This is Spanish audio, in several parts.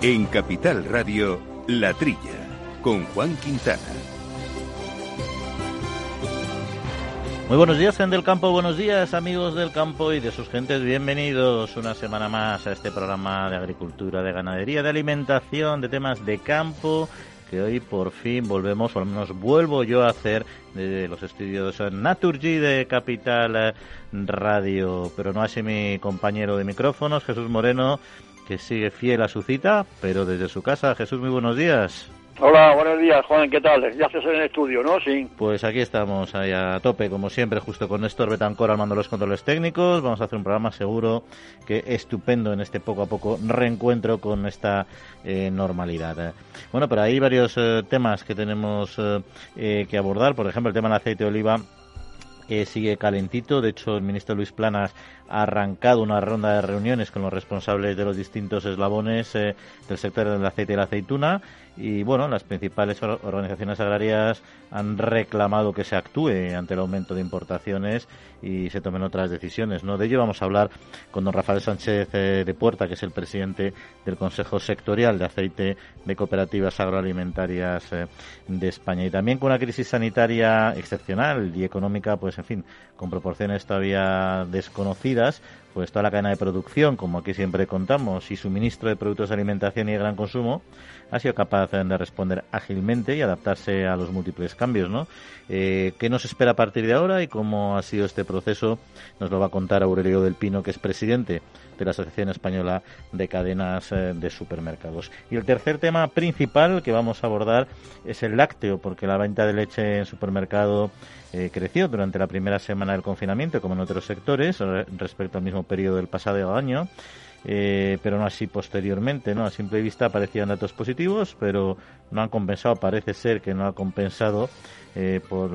En Capital Radio, La Trilla, con Juan Quintana. Muy buenos días, gente del campo, buenos días, amigos del campo y de sus gentes. Bienvenidos una semana más a este programa de agricultura, de ganadería, de alimentación, de temas de campo que hoy por fin volvemos, o al menos vuelvo yo a hacer de los estudios Naturgy de Capital Radio, pero no así mi compañero de micrófonos, Jesús Moreno, que sigue fiel a su cita, pero desde su casa. Jesús, muy buenos días. Hola, buenos días, Juan, ¿qué tal? Ya estás en el estudio, ¿no? Sí. Pues aquí estamos, ahí a tope, como siempre, justo con Néstor Betancor al mando los controles técnicos. Vamos a hacer un programa seguro que estupendo en este poco a poco reencuentro con esta eh, normalidad. Bueno, pero hay varios eh, temas que tenemos eh, que abordar. Por ejemplo, el tema del aceite de oliva sigue calentito. De hecho, el ministro Luis Planas ha arrancado una ronda de reuniones con los responsables de los distintos eslabones del sector del aceite y la aceituna y bueno, las principales organizaciones agrarias han reclamado que se actúe ante el aumento de importaciones y se tomen otras decisiones. ¿no? De ello vamos a hablar con don Rafael Sánchez eh, de Puerta, que es el presidente del Consejo Sectorial de Aceite de Cooperativas Agroalimentarias eh, de España. Y también con una crisis sanitaria excepcional y económica, pues en fin, con proporciones todavía desconocidas, pues toda la cadena de producción, como aquí siempre contamos, y suministro de productos de alimentación y de gran consumo, ha sido capaz de responder ágilmente y adaptarse a los múltiples cambios, ¿no? Eh, ¿Qué nos espera a partir de ahora y cómo ha sido este proceso? Nos lo va a contar Aurelio del Pino, que es presidente de la Asociación Española de Cadenas eh, de Supermercados. Y el tercer tema principal que vamos a abordar es el lácteo, porque la venta de leche en supermercado eh, creció durante la primera semana del confinamiento, como en otros sectores, respecto al mismo periodo del pasado año. Eh, pero no así posteriormente, ¿no? A simple vista aparecían datos positivos, pero no han compensado, parece ser que no ha compensado por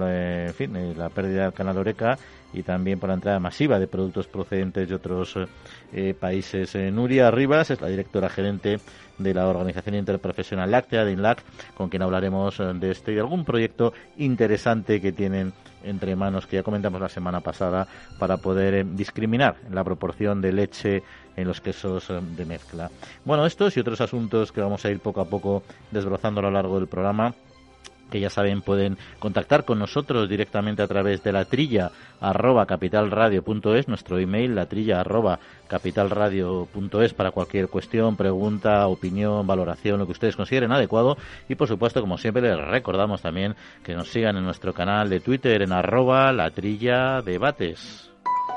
fin, la pérdida del canal Oreca y también por la entrada masiva de productos procedentes de otros países. Nuria Rivas es la directora gerente de la Organización Interprofesional Láctea, de INLAC, con quien hablaremos de este y algún proyecto interesante que tienen entre manos que ya comentamos la semana pasada para poder discriminar la proporción de leche en los quesos eh, de mezcla. Bueno, estos y otros asuntos que vamos a ir poco a poco desbrozando a lo largo del programa que ya saben pueden contactar con nosotros directamente a través de la trilla arroba capitalradio.es, nuestro email la trilla arroba capitalradio.es para cualquier cuestión, pregunta, opinión, valoración, lo que ustedes consideren adecuado y por supuesto como siempre les recordamos también que nos sigan en nuestro canal de Twitter en arroba la trilla debates.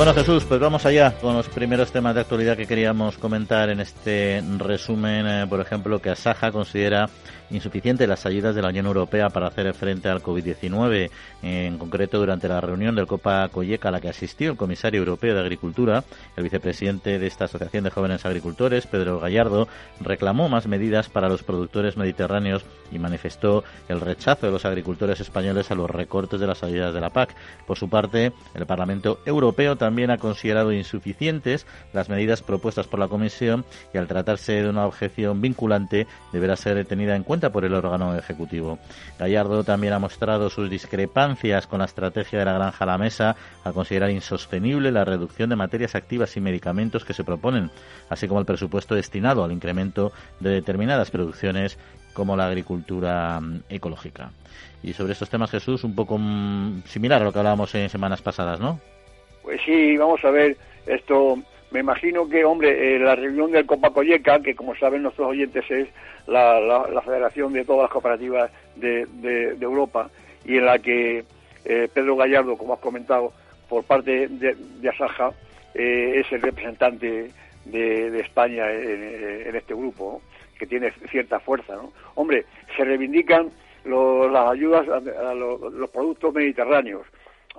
Bueno Jesús, pues vamos allá con los primeros temas de actualidad que queríamos comentar en este resumen. Eh, por ejemplo, que Asaja considera insuficiente las ayudas de la Unión Europea para hacer frente al COVID-19. En concreto, durante la reunión del Copa Colleca a la que asistió el comisario europeo de Agricultura, el vicepresidente de esta Asociación de Jóvenes Agricultores, Pedro Gallardo, reclamó más medidas para los productores mediterráneos y manifestó el rechazo de los agricultores españoles a los recortes de las ayudas de la PAC. Por su parte, el Parlamento Europeo también ha considerado insuficientes las medidas propuestas por la Comisión y al tratarse de una objeción vinculante deberá ser tenida en cuenta por el órgano ejecutivo. Gallardo también ha mostrado sus discrepancias con la estrategia de la granja a la mesa al considerar insostenible la reducción de materias activas y medicamentos que se proponen, así como el presupuesto destinado al incremento de determinadas producciones como la agricultura mm, ecológica. Y sobre estos temas, Jesús, un poco mm, similar a lo que hablábamos en semanas pasadas, ¿no? Pues sí, vamos a ver, esto, me imagino que, hombre, eh, la reunión del Copacoyeca, que como saben nuestros oyentes es la, federación de todas las cooperativas de, Europa, y en la que eh, Pedro Gallardo, como has comentado, por parte de, Asaja, eh, es el representante de, España en, este grupo, que tiene cierta fuerza. ¿no? Hombre, se reivindican las ayudas a, los, productos mediterráneos,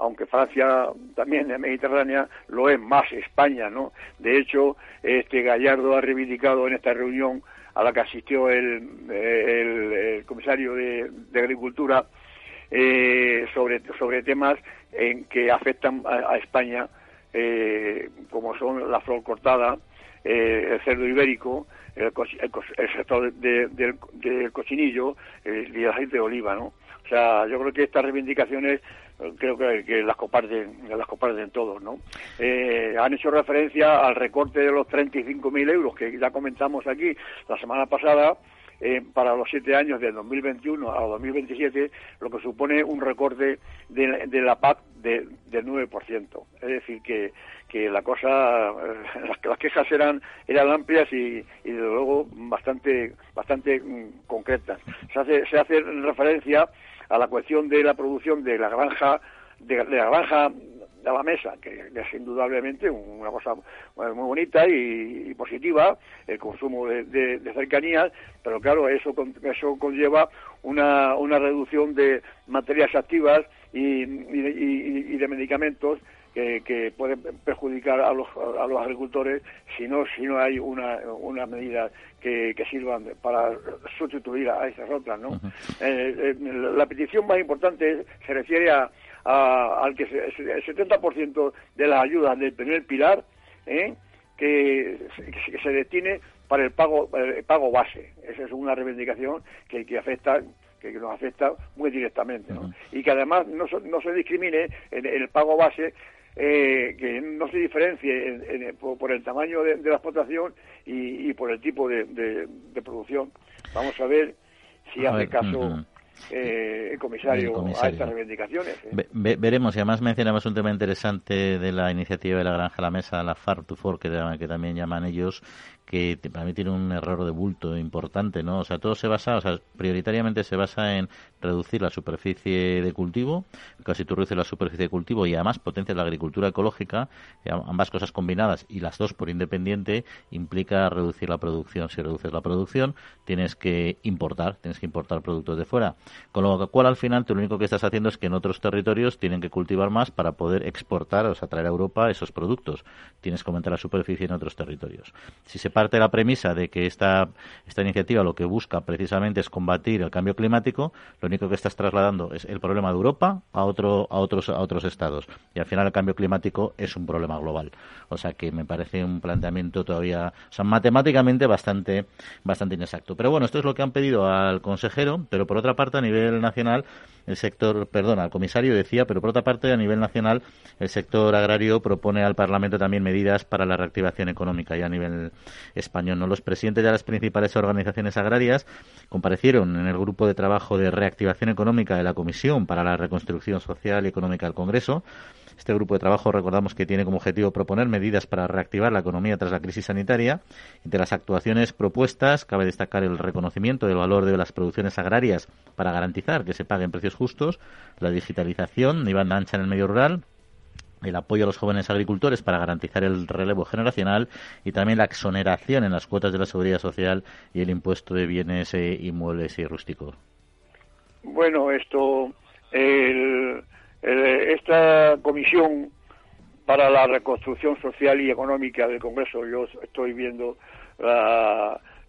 aunque Francia también es mediterránea, lo es más España, ¿no? De hecho, este Gallardo ha reivindicado en esta reunión a la que asistió el, el, comisario de, Agricultura eh, sobre, sobre temas en que afectan a, España, eh, como son la flor cortada, eh, el cerdo ibérico, el, sector del, cochinillo y el aceite de oliva, ¿no? Sea, yo creo que estas reivindicaciones eh, creo que, las comparten las comparten todos, ¿no? Eh, han hecho referencia al recorte de los 35.000 euros que ya comentamos aquí la semana pasada eh, para los siete años de 2021 a 2027, lo que supone un recorte de, la PAC de, del 9%. Es decir, que, que la cosa, eh, las, quejas eran, eran amplias y, y desde luego bastante, bastante mm, concretas. Se hace, se hace referencia a la cuestión de la producción de la granja, de, la granja a la mesa, que, es indudablemente una cosa muy bonita y, positiva, el consumo de, cercanías, pero claro, eso, eso conlleva una, una reducción de materias activas y, y de medicamentos que, que pueden perjudicar a los, a los agricultores si no, si no hay una, una medida que, que sirvan para sustituir a esas otras. ¿no? Eh, eh, la petición más importante se refiere a, al que el 70% de las ayudas del primer pilar ¿eh? que, se destine para el pago, el pago base. Esa es una reivindicación que, que afecta que nos afecta muy directamente, ¿no? Y que además no, no se discrimine en, el pago base eh, que no se diferencie por, el tamaño de, la explotación y, por el tipo de, producción. Vamos a ver si hace caso. Eh, el, comisario a estas reivindicaciones. ¿eh? veremos, y además mencionamos un tema interesante de la iniciativa de la Granja a la Mesa, la Farm to Fork, que también llaman ellos, que para mí tiene un error de bulto importante, ¿no? O sea, todo se basa, o sea, prioritariamente se basa en reducir la superficie de cultivo, casi tú reduces la superficie de cultivo y además potencias la agricultura ecológica, ambas cosas combinadas y las dos por independiente implica reducir la producción. Si reduces la producción, tienes que importar, tienes que importar productos de fuera. Con lo cual, al final, tú lo único que estás haciendo es que en otros territorios tienen que cultivar más para poder exportar, o sea, traer a Europa esos productos. Tienes que aumentar la superficie en otros territorios. Si se parte de la premisa de que esta, esta iniciativa lo que busca precisamente es combatir el cambio climático, lo único que estás trasladando es el problema de Europa a, otro, a, otros, a otros estados. Y al final el cambio climático es un problema global. O sea que me parece un planteamiento todavía, o sea, matemáticamente bastante, bastante inexacto. Pero bueno, esto es lo que han pedido al consejero, pero por otra parte a nivel nacional el sector, perdón, al comisario decía, pero por otra parte, a nivel nacional, el sector agrario propone al Parlamento también medidas para la reactivación económica y a nivel español. ¿no? Los presidentes de las principales organizaciones agrarias comparecieron en el grupo de trabajo de reactivación económica de la Comisión para la Reconstrucción Social y Económica del Congreso este grupo de trabajo recordamos que tiene como objetivo proponer medidas para reactivar la economía tras la crisis sanitaria. Entre las actuaciones propuestas cabe destacar el reconocimiento del valor de las producciones agrarias para garantizar que se paguen precios justos, la digitalización y banda ancha en el medio rural, el apoyo a los jóvenes agricultores para garantizar el relevo generacional y también la exoneración en las cuotas de la seguridad social y el impuesto de bienes eh, inmuebles y rústicos. Bueno, esto, el, eh, esta comisión para la reconstrucción social y económica del Congreso, yo estoy viendo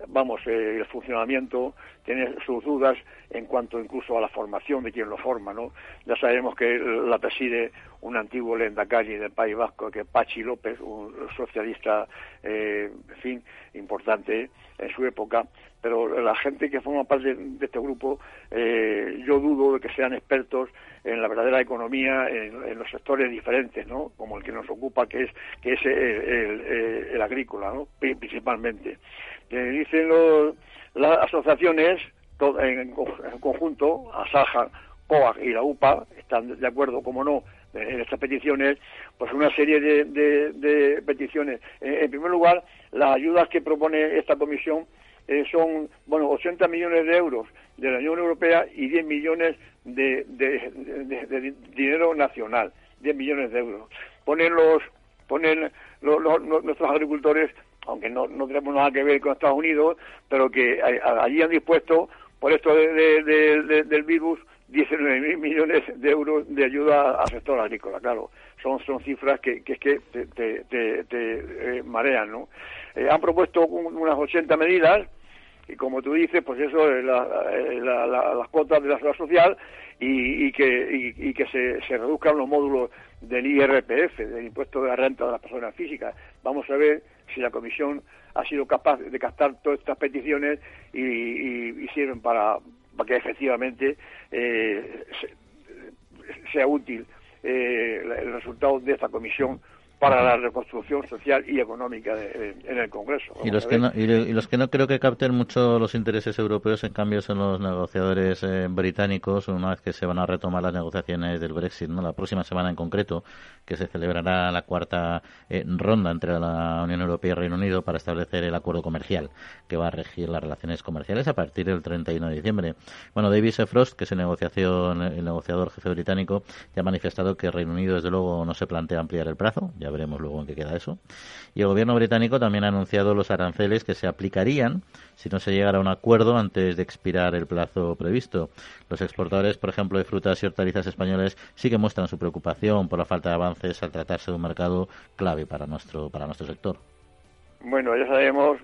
vamos, eh, el funcionamiento, tiene sus dudas en cuanto incluso a la formación de quien lo forma, ¿no? Ya sabemos que la preside un antiguo lendakari del País Vasco, que es Pachi López, un socialista, eh, en fin, importante en su época, pero la gente que forma parte de este grupo, eh, yo dudo de que sean expertos en la verdadera economía, en, los sectores diferentes, ¿no? Como el que nos ocupa, que es que es el, agrícola, ¿no? Principalmente. dicen las asociaciones en, conjunto, Asaja, COAG y la UPA están de acuerdo, como no, en estas peticiones, pues una serie de, peticiones. En, primer lugar, las ayudas que propone esta comisión eh, son, bueno, 80 millones de euros de la Unión Europea y 10 millones de, de dinero nacional, 10 millones de euros. Ponen los, ponen nuestros agricultores, aunque no, no tenemos nada que ver con Estados Unidos, pero que allí han dispuesto, por esto del virus, 19.000 millones de euros de ayuda al sector agrícola, claro. Son, son cifras que, que, que te, te, eh, marean, ¿no? Eh, han propuesto unas 80 medidas y como tú dices, pues eso, eh, las cuotas de la seguridad social y, y que, y, que se, se, reduzcan los módulos del IRPF, del impuesto de la renta de las personas físicas. Vamos a ver si la Comisión ha sido capaz de captar todas estas peticiones y, sirven para, para, que efectivamente eh, sea útil eh, el resultado de esta comisión para la reconstrucción social y económica en el Congreso. Y los, que no, y, los que no creo que capten mucho los intereses europeos, en cambio, son los negociadores eh, británicos, una vez que se van a retomar las negociaciones del Brexit, ¿no? la próxima semana en concreto, que se celebrará la cuarta eh, ronda entre la Unión Europea y Reino Unido para establecer el acuerdo comercial que va a regir las relaciones comerciales a partir del 31 de diciembre. Bueno, David Frost, que es el, negociación, el negociador jefe británico, ya ha manifestado que Reino Unido, desde luego, no se plantea ampliar el plazo. Ya veremos luego en qué queda eso. Y el gobierno británico también ha anunciado los aranceles que se aplicarían si no se llegara a un acuerdo antes de expirar el plazo previsto. Los exportadores, por ejemplo, de frutas y hortalizas españoles sí que muestran su preocupación por la falta de avances al tratarse de un mercado clave para nuestro para nuestro sector. Bueno, ya sabemos,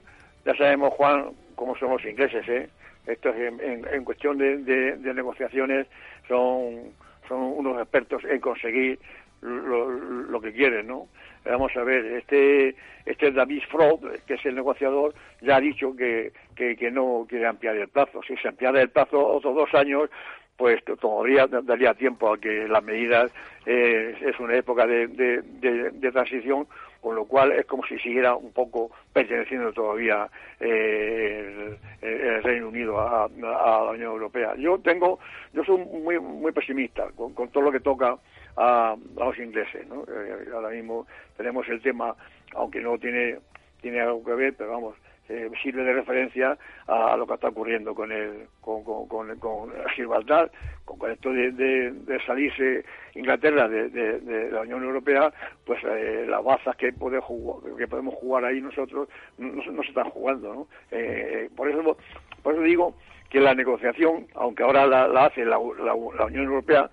ya sabemos, Juan, cómo somos ingleses, ¿eh? Esto en, en, cuestión de, de negociaciones son son unos expertos en conseguir lo, que quieren, ¿no? Vamos a ver, este, este David Fraud, que es el negociador, ya ha dicho que, que, no quiere ampliar el plazo. Si se ampliara el plazo otros dos años, pues todavía daría tiempo a que las medidas eh, es una época de, de, transición, con lo cual es como si siguiera un poco perteneciendo todavía eh, el, Reino Unido a, la Unión Europea. Yo tengo, yo soy muy muy pesimista con, con todo lo que toca a, los ingleses. ¿no? Eh, ahora mismo tenemos el tema, aunque no tiene, tiene algo que ver, pero vamos, eh, sirve de referencia a, lo que está ocurriendo con el con, con, con, con Gibraltar, con, esto de, de, salirse Inglaterra de, la Unión Europea, pues eh, las bazas que, puede jugar, que podemos jugar ahí nosotros no, se están jugando. ¿no? Eh, por, eso, por eso digo que la negociación, aunque ahora la, hace la, la Unión Europea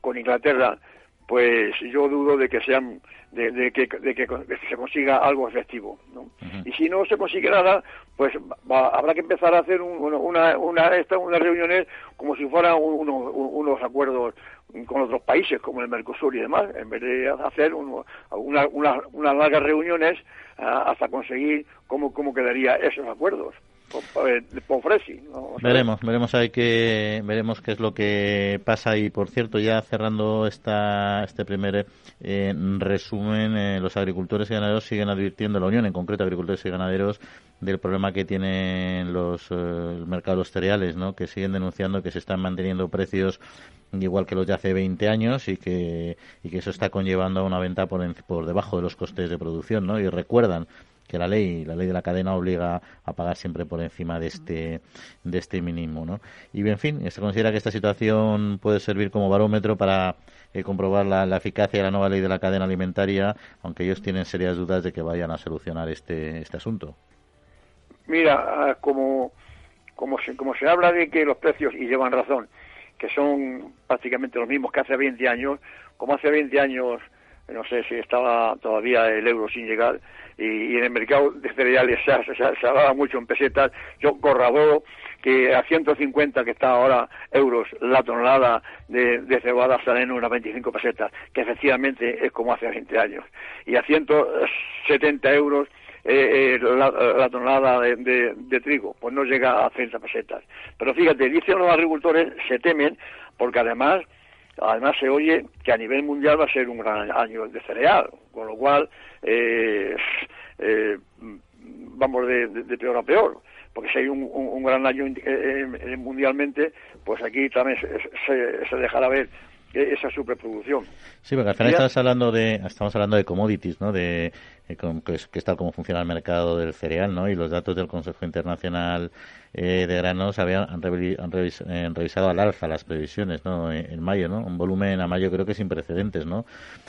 con Inglaterra, pues yo dudo de que sean de, que, de, que, se consiga algo efectivo ¿no? y si no se consigue nada pues habrá que empezar a hacer una, una, unas reuniones como si fueran unos acuerdos con otros países como el Mercosur y demás en vez de hacer unas una, largas reuniones ah, hasta conseguir cómo, cómo quedaría esos acuerdos Veremos, veremos hay que veremos qué es lo que pasa y por cierto ya cerrando esta este primer eh, resumen eh, los agricultores y ganaderos siguen advirtiendo la Unión en concreto agricultores y ganaderos del problema que tienen los eh, mercados cereales, ¿no? Que siguen denunciando que se están manteniendo precios igual que los de hace 20 años y que y que eso está conllevando a una venta por por debajo de los costes de producción, ¿no? Y recuerdan que la ley, la ley de la cadena obliga a pagar siempre por encima de este, de este mínimo, ¿no? Y en fin, se considera que esta situación puede servir como barómetro para eh, comprobar la, eficacia de la nueva ley de la cadena alimentaria, aunque ellos tienen serias dudas de que vayan a solucionar este, este asunto. Mira, ah, como, como, se, como se habla de que los precios, y llevan razón, que son prácticamente los mismos que hace 20 años, como hace 20 años no sé si estaba todavía el euro sin llegar, y, en el mercado de cereales se, se, hablaba mucho en pesetas. Yo corroboro que a 150 que está ahora euros la tonelada de, de cebada salen unas 25 pesetas, que efectivamente es como hace 20 años. Y a 170 euros eh, eh, la, tonelada de, de, trigo, pues no llega a 30 pesetas. Pero fíjate, dicen los agricultores, se temen, porque además Además se oye que a nivel mundial va a ser un gran año de cereal, con lo cual eh, eh, vamos de, peor a peor. porque si hay un, un, gran año mundialmente, pues aquí también se, se dejará ver esa superproducción. Sí, porque al final estamos hablando de estamos hablando de commodities, ¿no? De eh, que, es, tal como funciona el mercado del cereal, ¿no? Y los datos del Consejo Internacional eh, de Granos habían han, revisado al alza las previsiones, ¿no? En, mayo, ¿no? Un volumen a mayo creo que sin precedentes, ¿no?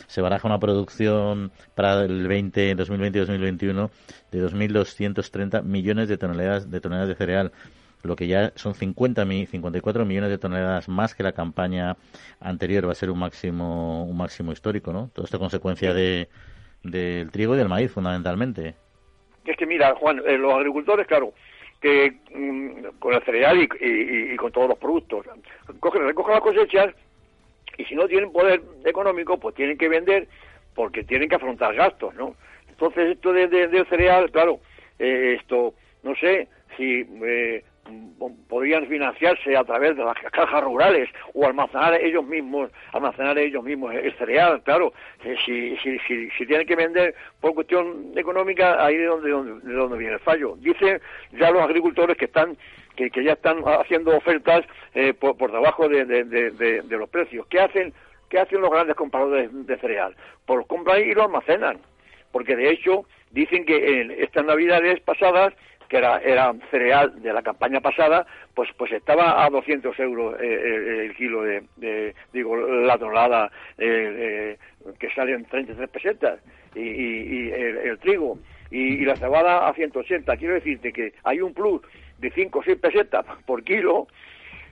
Se baraja una producción para el 20 2020 y 2021 de 2.230 millones de toneladas de toneladas de cereal lo que ya son 50 54 millones de toneladas más que la campaña anterior va a ser un máximo un máximo histórico, ¿no? Todo esto consecuencia de del trigo y del maíz fundamentalmente. Es que mira, Juan, eh, los agricultores, claro, que mm, con el cereal y, con todos los productos, cogen, recogen las cosechas y si no tienen poder económico, pues tienen que vender porque tienen que afrontar gastos, ¿no? Entonces esto de, del cereal, claro, eh, esto, no sé si eh, podrían financiarse a través de las cajas rurales o almacenar ellos mismos almacenar ellos mismos el cereal claro. Eh, si, si, si, tienen que vender por cuestión económica ahí de donde, de donde viene el fallo. Dicen ya los agricultores que están que, que ya están haciendo ofertas eh, por, por debajo de, los precios. Qué hacen qué hacen los grandes compradores de cereal pues compran y lo almacenan. Porque de hecho dicen que en estas navidades pasadas que era, era cereal de la campaña pasada, pues pues estaba a 200 euros eh, eh, el, kilo de, digo, la tonelada eh, que sale en 33 pesetas y, el, trigo y, la cebada a 180. Quiero decirte que hay un plus de 5 o 6 pesetas por kilo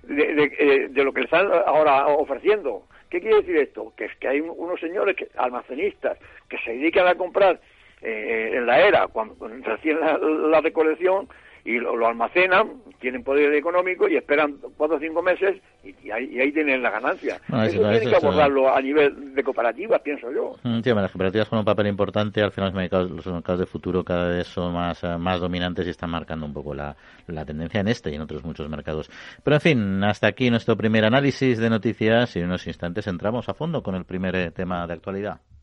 de, de, lo que le están ahora ofreciendo. ¿Qué quiere decir esto? Que es que hay unos señores que, almacenistas que se dedican a comprar eh, en la era, cuando, recién la, recolección, y lo, almacenan, tienen poder económico y esperan cuatro o cinco meses y, ahí, tienen la ganancia. eso, tiene que abordarlo a nivel de cooperativas, pienso yo. Mm, las cooperativas juegan un papel importante, al final los mercados, los mercados de futuro cada vez son más, eh, más dominantes y están marcando un poco la, la tendencia en este y en otros muchos mercados. Pero en fin, hasta aquí nuestro primer análisis de noticias y en unos instantes entramos a fondo con el primer eh, tema de actualidad.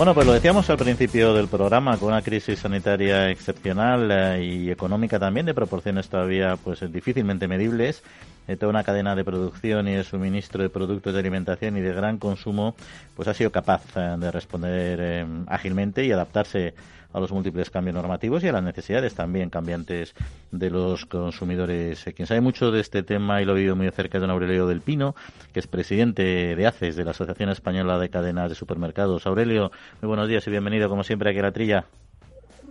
Bueno, pues lo decíamos al principio del programa, con una crisis sanitaria excepcional eh, y económica también, de proporciones todavía pues difícilmente medibles, eh, toda una cadena de producción y de suministro de productos de alimentación y de gran consumo, pues ha sido capaz eh, de responder ágilmente y adaptarse a los múltiples cambios normativos y a las necesidades también cambiantes de los consumidores. Quien sabe mucho de este tema y lo ha vivido muy cerca de don Aurelio del Pino, que es presidente de ACES, de la Asociación Española de Cadenas de Supermercados. Aurelio, muy buenos días y bienvenido como siempre aquí a la trilla.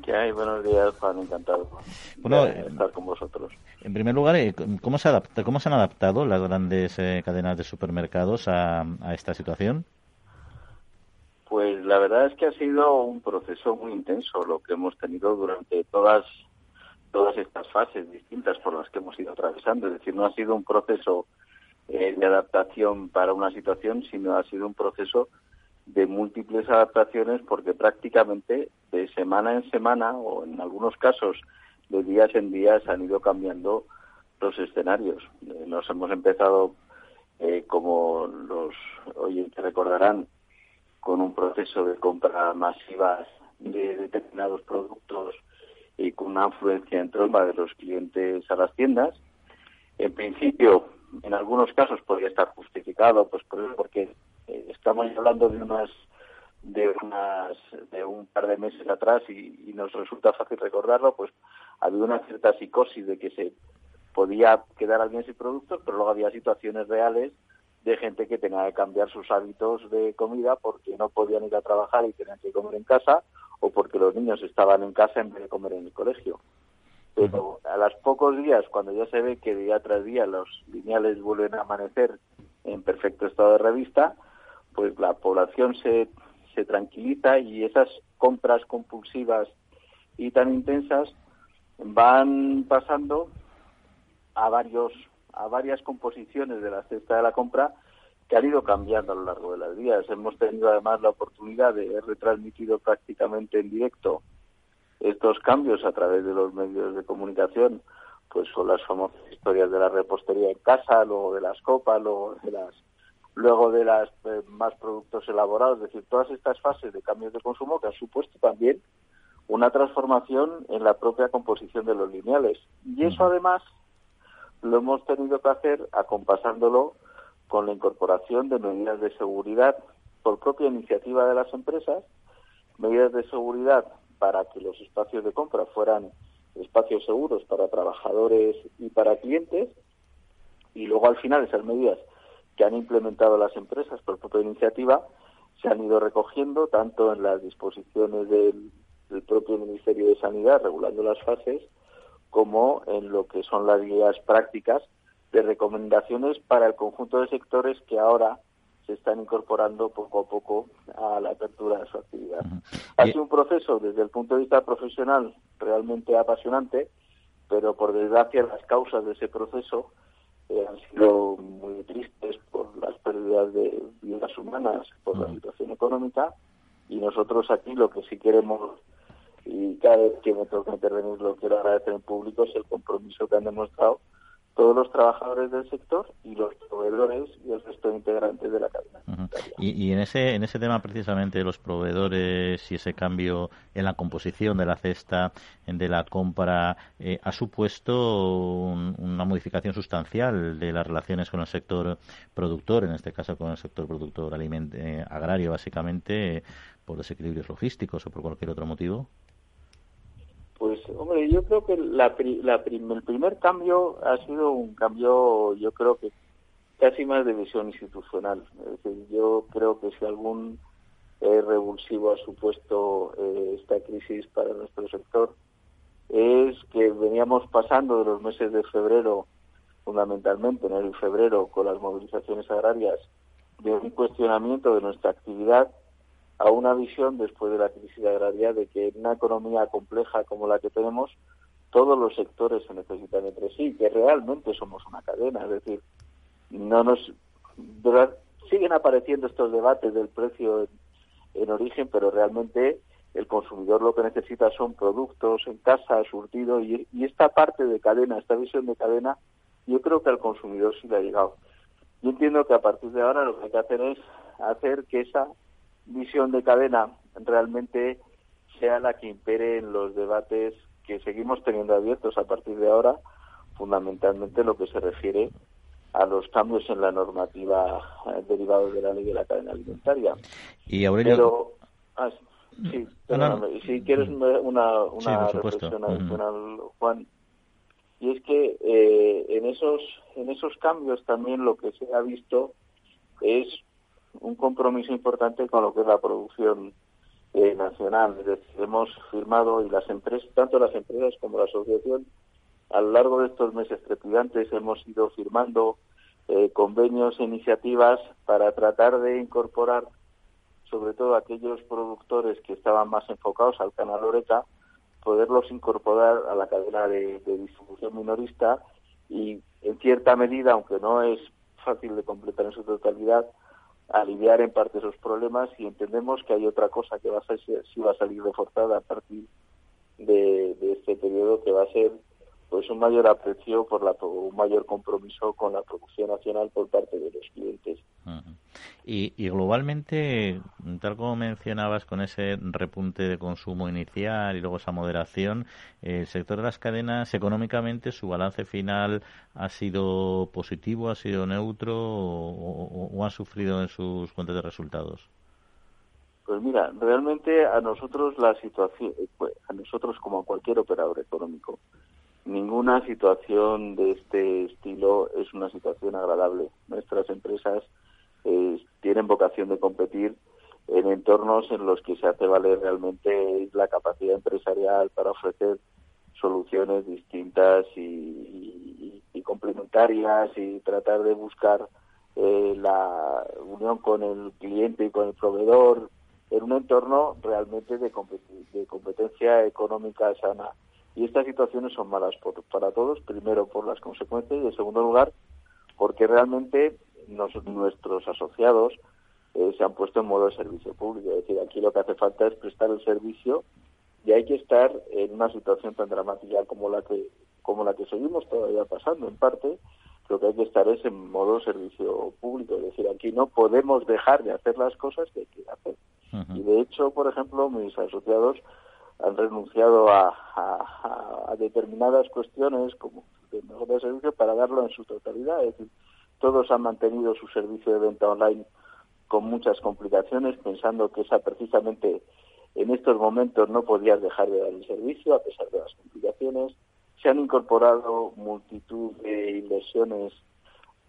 ¿Qué hay? Buenos días, Juan, encantado bueno, de estar con vosotros. En primer lugar, eh, ¿cómo se, adapta, cómo se han adaptado las grandes eh, cadenas de supermercados a esta situación? Pues la verdad es que ha sido un proceso muy intenso lo que hemos tenido durante todas todas estas fases distintas por las que hemos ido atravesando. Es decir, no ha sido un proceso eh, de adaptación para una situación, sino ha sido un proceso de múltiples adaptaciones porque prácticamente de semana en semana o en algunos casos de días en días han ido cambiando los escenarios. Eh, nos hemos empezado, eh, como los oyentes recordarán, con un proceso de compra masiva de determinados productos y con una influencia en tromba de los clientes a las tiendas. En principio, en algunos casos podría estar justificado, pues porque eh, estamos hablando de unas de unas de un par de meses atrás y, y, nos resulta fácil recordarlo, pues había una cierta psicosis de que se podía quedar alguien sin productos, pero luego había situaciones reales de gente que tenía que cambiar sus hábitos de comida porque no podían ir a trabajar y tenían que comer en casa o porque los niños estaban en casa en vez de comer en el colegio. Pero a los pocos días, cuando ya se ve que día tras día los lineales vuelven a amanecer en perfecto estado de revista, pues la población se, se tranquiliza y esas compras compulsivas y tan intensas van pasando a varios a varias composiciones de la cesta de la compra que han ido cambiando a lo largo de las días. Hemos tenido además la oportunidad de haber retransmitido prácticamente en directo estos cambios a través de los medios de comunicación, pues con las famosas historias de la repostería en casa, luego de las copas, luego de las luego de las eh, más productos elaborados, es decir, todas estas fases de cambios de consumo que han supuesto también una transformación en la propia composición de los lineales. Y eso además lo hemos tenido que hacer acompasándolo con la incorporación de medidas de seguridad por propia iniciativa de las empresas, medidas de seguridad para que los espacios de compra fueran espacios seguros para trabajadores y para clientes, y luego al final esas medidas que han implementado las empresas por propia iniciativa se han ido recogiendo tanto en las disposiciones del, propio Ministerio de Sanidad regulando las fases como en lo que son las guías prácticas de recomendaciones para el conjunto de sectores que ahora se están incorporando poco a poco a la apertura de su actividad. Ha sido un proceso desde el punto de vista profesional realmente apasionante, pero por desgracia las causas de ese proceso eh, han sido muy tristes por las pérdidas de vidas humanas, por la situación económica, y nosotros aquí lo que sí queremos, y cada vez que me toca intervenir lo quiero agradecer en público, es el compromiso que han demostrado todos los trabajadores del sector y los proveedores y el resto de integrantes de la cadena. y, en ese en ese tema precisamente los proveedores y ese cambio en la composición de la cesta de la compra eh, ha supuesto una modificación sustancial de las relaciones con el sector productor, en este caso con el sector productor eh, agrario, básicamente por desequilibrios logísticos o por cualquier otro motivo. Pues, hombre, yo creo que el primer cambio ha sido un cambio, yo creo que casi más de visión institucional. Es decir, yo creo que si algún eh, revulsivo ha supuesto eh, esta crisis para nuestro sector, es que veníamos pasando de los meses de febrero, fundamentalmente en el febrero, con las movilizaciones agrarias, de un cuestionamiento de nuestra actividad a una visión después de la crisis agraria de que en una economía compleja como la que tenemos, todos los sectores se necesitan entre sí, que realmente somos una cadena, es decir, no nos siguen apareciendo estos debates del precio en, origen, pero realmente el consumidor lo que necesita son productos en casa, surtido, y, y, esta parte de cadena, esta visión de cadena, yo creo que al consumidor sí le ha llegado. Yo entiendo que a partir de ahora lo que hay que hacer es hacer que esa visión de cadena realmente sea la que impere en los debates que seguimos teniendo abiertos a partir de ahora, fundamentalmente lo que se refiere a los cambios en la normativa eh, derivados de la ley de la cadena alimentaria. Y Aurelio... Pero, ah, sí, si quieres una, una reflexión adicional, Juan, y es que eh, en esos en esos cambios también lo que se ha visto es un compromiso importante con lo que es la producción eh, nacional. Hemos firmado y las empresas, tanto las empresas como la asociación, a lo largo de estos meses trepidantes hemos ido firmando eh, convenios e iniciativas para tratar de incorporar sobre todo aquellos productores que estaban más enfocados al canal Oreca, poderlos incorporar a la cadena de distribución minorista y en cierta medida, aunque no es fácil de completar en su totalidad, aliviar en parte esos problemas y entendemos que hay otra cosa que va a va a salir reforzada a partir de, este periodo que va a ser pues un mayor aprecio por la un mayor compromiso con la producción nacional por parte de los clientes. y, y, globalmente, tal como mencionabas, con ese repunte de consumo inicial y luego esa moderación, el sector de las cadenas, económicamente, su balance final ha sido positivo, ha sido neutro o, o ha sufrido en sus cuentas de resultados. Pues mira, realmente a nosotros la situación, eh, pues, a nosotros como a cualquier operador económico, ninguna situación de este estilo es una situación agradable. Nuestras empresas eh, tienen vocación de competir en entornos en los que se hace valer realmente la capacidad empresarial para ofrecer soluciones distintas y, complementarias y tratar de buscar eh, la unión con el cliente y con el proveedor en un entorno realmente de, competencia económica sana. Y estas situaciones son malas para todos, primero por las consecuencias y en segundo lugar porque realmente nuestros asociados eh, se han puesto en modo de servicio público. Es decir, aquí lo que hace falta es prestar el servicio y hay que estar en una situación tan dramática como la que como la que seguimos todavía pasando. En parte lo que hay que estar es en modo servicio público. Es decir aquí no podemos dejar de hacer las cosas que hay que hacer. Y de hecho por ejemplo mis asociados han renunciado a, a, determinadas cuestiones como de mejor de servicio para darlo en su totalidad es decir todos han mantenido su servicio de venta online con muchas complicaciones pensando que esa precisamente en estos momentos no podías dejar de dar el servicio a pesar de las complicaciones. Se han incorporado multitud de inversiones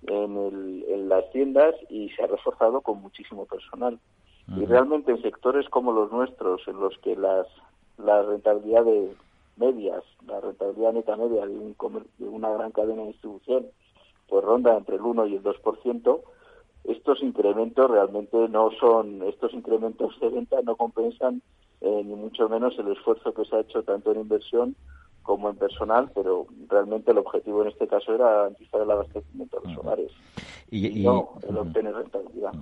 en, las tiendas y se ha reforzado con muchísimo personal. Y realmente en sectores como los nuestros, en los que las, las rentabilidades medias, la rentabilidad neta media de, un, de una gran cadena de distribución, pues ronda entre el 1 y el 2%, estos incrementos realmente no son, estos incrementos de venta no compensan eh, ni mucho menos el esfuerzo que se ha hecho tanto en inversión como en personal, pero realmente el objetivo en este caso era garantizar el abastecimiento de los hogares y, no el obtener rentabilidad.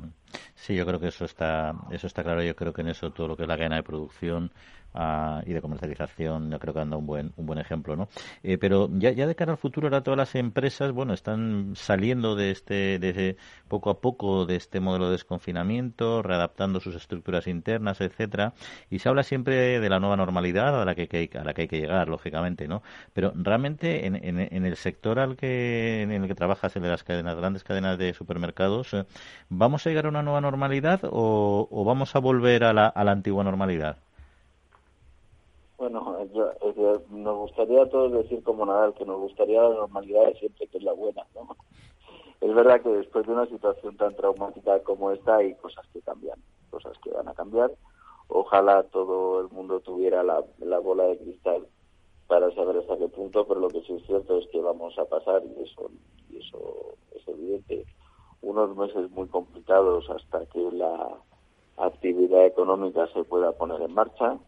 Sí, yo creo que eso está, eso está claro. Yo creo que en eso todo lo que es la cadena de producción ah, y de comercialización, yo creo que anda un buen, un buen ejemplo, ¿no? Eh, pero ya, de cara al futuro, ahora todas las empresas, bueno, están saliendo de este, de poco a poco de este modelo de desconfinamiento, readaptando sus estructuras internas, etcétera, y se habla siempre de la nueva normalidad a la que, hay, a la que hay que llegar, lógicamente, ¿no? Pero realmente en, en, el sector al que, en el que trabajas, en las cadenas, grandes cadenas de supermercados, eh, ¿vamos a llegar a una nueva normalidad o, vamos a volver a la, a la antigua normalidad? Bueno, nos gustaría a todos decir como Nadal que nos gustaría la normalidad de siempre, que es la buena, ¿no? Es verdad que después de una situación tan traumática como esta hay cosas que cambian, cosas que van a cambiar. Ojalá todo el mundo tuviera la, la bola de cristal para saber hasta qué punto, pero lo que sí es cierto es que vamos a pasar, y eso, y eso es evidente, unos meses muy complicados hasta que la actividad económica se pueda poner en marcha.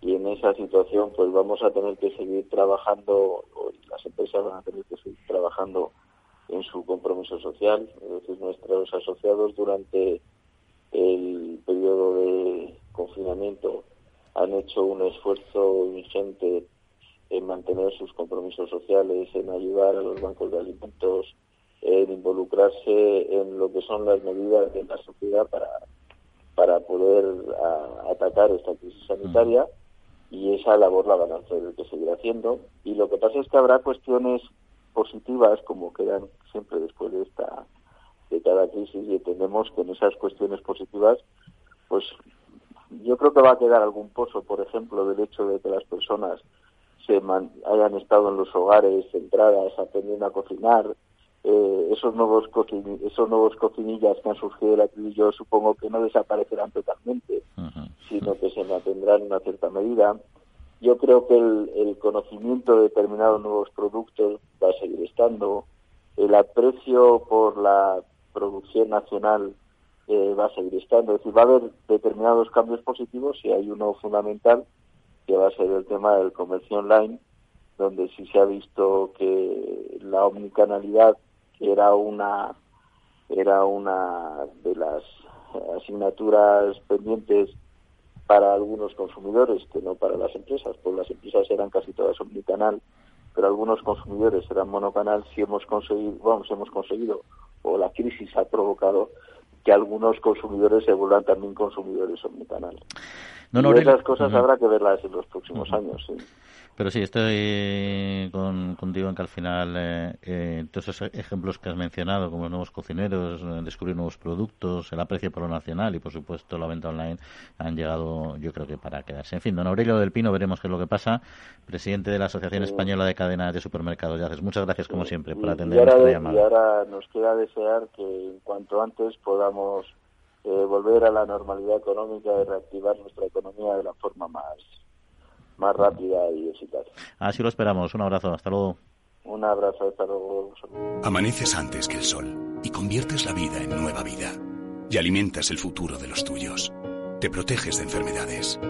Y en esa situación pues vamos a tener que seguir trabajando, las empresas van a tener que seguir trabajando en su compromiso social, es decir, nuestros asociados durante el periodo de confinamiento han hecho un esfuerzo ingente en mantener sus compromisos sociales, en ayudar a los bancos de alimentos, en involucrarse en lo que son las medidas de la sociedad para, para poder atacar esta crisis sanitaria y esa labor la van a tener que seguir haciendo. Y lo que pasa es que habrá cuestiones positivas, como quedan siempre después de esta de cada crisis, y entendemos que en esas cuestiones positivas, pues yo creo que va a quedar algún pozo, por ejemplo, del hecho de que las personas se hayan estado en los hogares centradas aprendiendo a cocinar, eh, esos nuevos esos nuevos cocinillas que han surgido de la crisis yo supongo que no desaparecerán totalmente sino que se mantendrán en una cierta medida. Yo creo que el, conocimiento de determinados nuevos productos va a seguir estando. El aprecio por la producción nacional eh, va a seguir estando. Es decir va a haber determinados cambios positivos y hay uno fundamental que va a ser el tema del comercio online donde sí se ha visto que la omnicanalidad era una era una de las asignaturas pendientes para algunos consumidores que no para las empresas, pues las empresas eran casi todas omnicanal, pero algunos consumidores eran monocanal, si hemos conseguido, vamos, hemos conseguido, o la crisis ha provocado que algunos consumidores se vuelvan también consumidores omnicanal. No, y esas cosas habrá que verlas en los próximos años. Sí. Pero sí, estoy con, contigo en que al final eh, eh, todos esos ejemplos que has mencionado, como los nuevos cocineros, eh, descubrir nuevos productos, el aprecio por lo nacional y, por supuesto, la venta online, han llegado, yo creo que para quedarse. En fin, don Aurelio del Pino, veremos qué es lo que pasa. Presidente de la Asociación Española de Cadenas de Supermercados Yaces. Muchas gracias, como siempre, por atender y nuestra llamada. Y ahora nos queda desear que en cuanto antes podamos volver a la normalidad económica y reactivar nuestra economía de la forma más más rápida y eficaz. Así lo esperamos. Un abrazo. Hasta luego. Un abrazo. Hasta luego. Amaneces antes que el sol y conviertes la vida en nueva vida. Y alimentas el futuro de los tuyos. te proteges de enfermedades.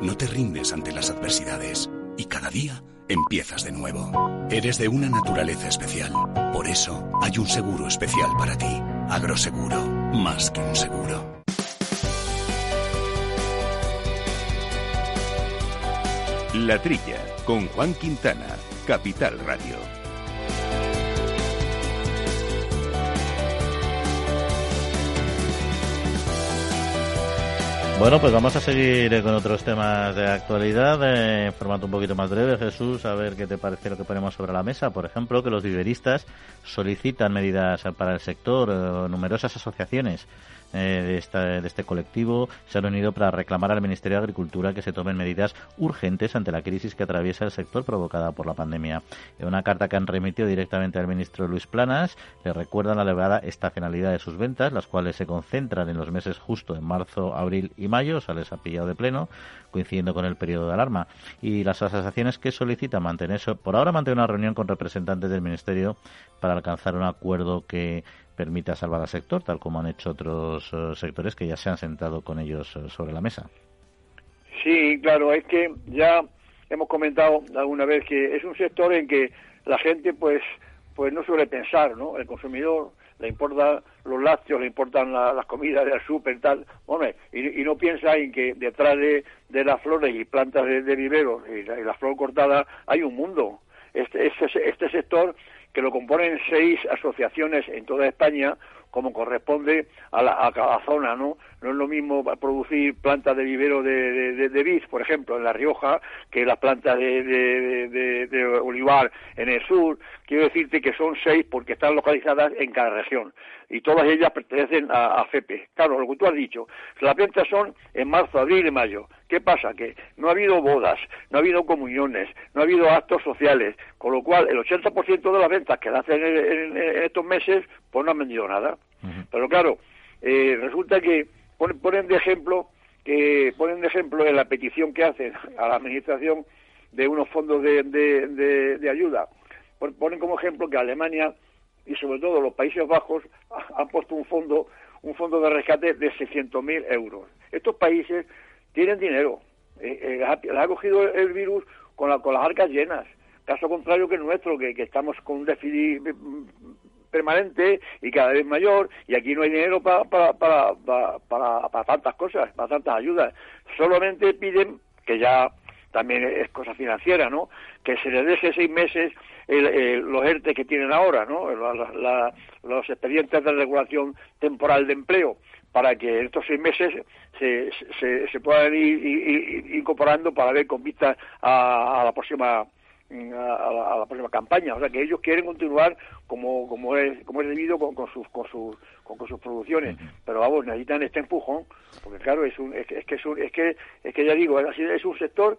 No te rindes ante las adversidades y cada día empiezas de nuevo. Eres de una naturaleza especial. Por eso hay un seguro especial para ti. Agroseguro, más que un seguro. La Trilla, con Juan Quintana, Capital Radio. Bueno, pues vamos a seguir eh, con otros temas de actualidad, eh, en formato un poquito más breve. Jesús, a ver qué te parece lo que ponemos sobre la mesa. Por ejemplo, que los viveristas solicitan medidas para el sector, eh, numerosas asociaciones eh, de, de este colectivo se han unido para reclamar al Ministerio de Agricultura que se tomen medidas urgentes ante la crisis que atraviesa el sector provocada por la pandemia. En una carta que han remitido directamente al ministro Luis Planas, le recuerdan la elevada estacionalidad de sus ventas, las cuales se concentran en los meses justo en marzo, abril y mayo, o sea, les ha pillado de pleno, coincidiendo con el periodo de alarma. Y las asociaciones que solicitan mantener, por ahora mantener una reunión con representantes del Ministerio para alcanzar un acuerdo que permita salvar al sector, tal como han hecho otros eh, sectores que ya se han sentado con ellos eh, sobre la mesa. Sí, claro, es que ya hemos comentado alguna vez que es un sector en que la gente pues pues no suele pensar, ¿no? El consumidor le importan los lácteos, le importan las comidas del súper, tal, hombre, y, no piensa en que detrás de, las flores y plantas de, viveros y la, flor cortada hay un mundo. Este, este, este sector que lo componen seis asociaciones en toda España, como corresponde a, la, a cada zona, ¿no? No es lo mismo producir plantas de vivero de, de, de, vid, por ejemplo, en La Rioja, que las plantas de, olivar en el sur. Quiero decirte que son seis porque están localizadas en cada región y todas ellas pertenecen a, FEPE. Claro, lo que tú has dicho, las ventas son en marzo, abril y mayo. ¿Qué pasa? Que no ha habido bodas, no ha habido comuniones, no ha habido actos sociales, con lo cual el 80% de las ventas que hacen en, estos meses, pues no han vendido nada. Pero claro, eh, resulta que ponen, de ejemplo que ponen de ejemplo en la petición que hacen a la administración de unos fondos de, de, ayuda. Ponen como ejemplo que Alemania y sobre todo los Países Bajos han puesto un fondo un fondo de rescate de 600.000 euros. Estos países tienen dinero, eh, eh, ha, cogido el virus con, la, con las arcas llenas, caso contrario que el nuestro, que, que estamos con un déficit permanente y cada vez mayor y aquí no hay dinero para, para, para, para, para tantas cosas, para tantas ayudas. Solamente piden, que ya también es cosa financiera, ¿no? Que se les deje seis meses los ERTE que tienen ahora, ¿no? los expedientes de regulación temporal de empleo, para que estos seis meses se, se, puedan ir, incorporando para ver con vista a la próxima a la, próxima campaña. O sea que ellos quieren continuar como, como, es, como es debido con, con sus, con, sus, con, sus producciones. Pero vamos, necesitan este empujón, porque claro, es, un, es, que, es, que, es, que, es que ya digo, es un sector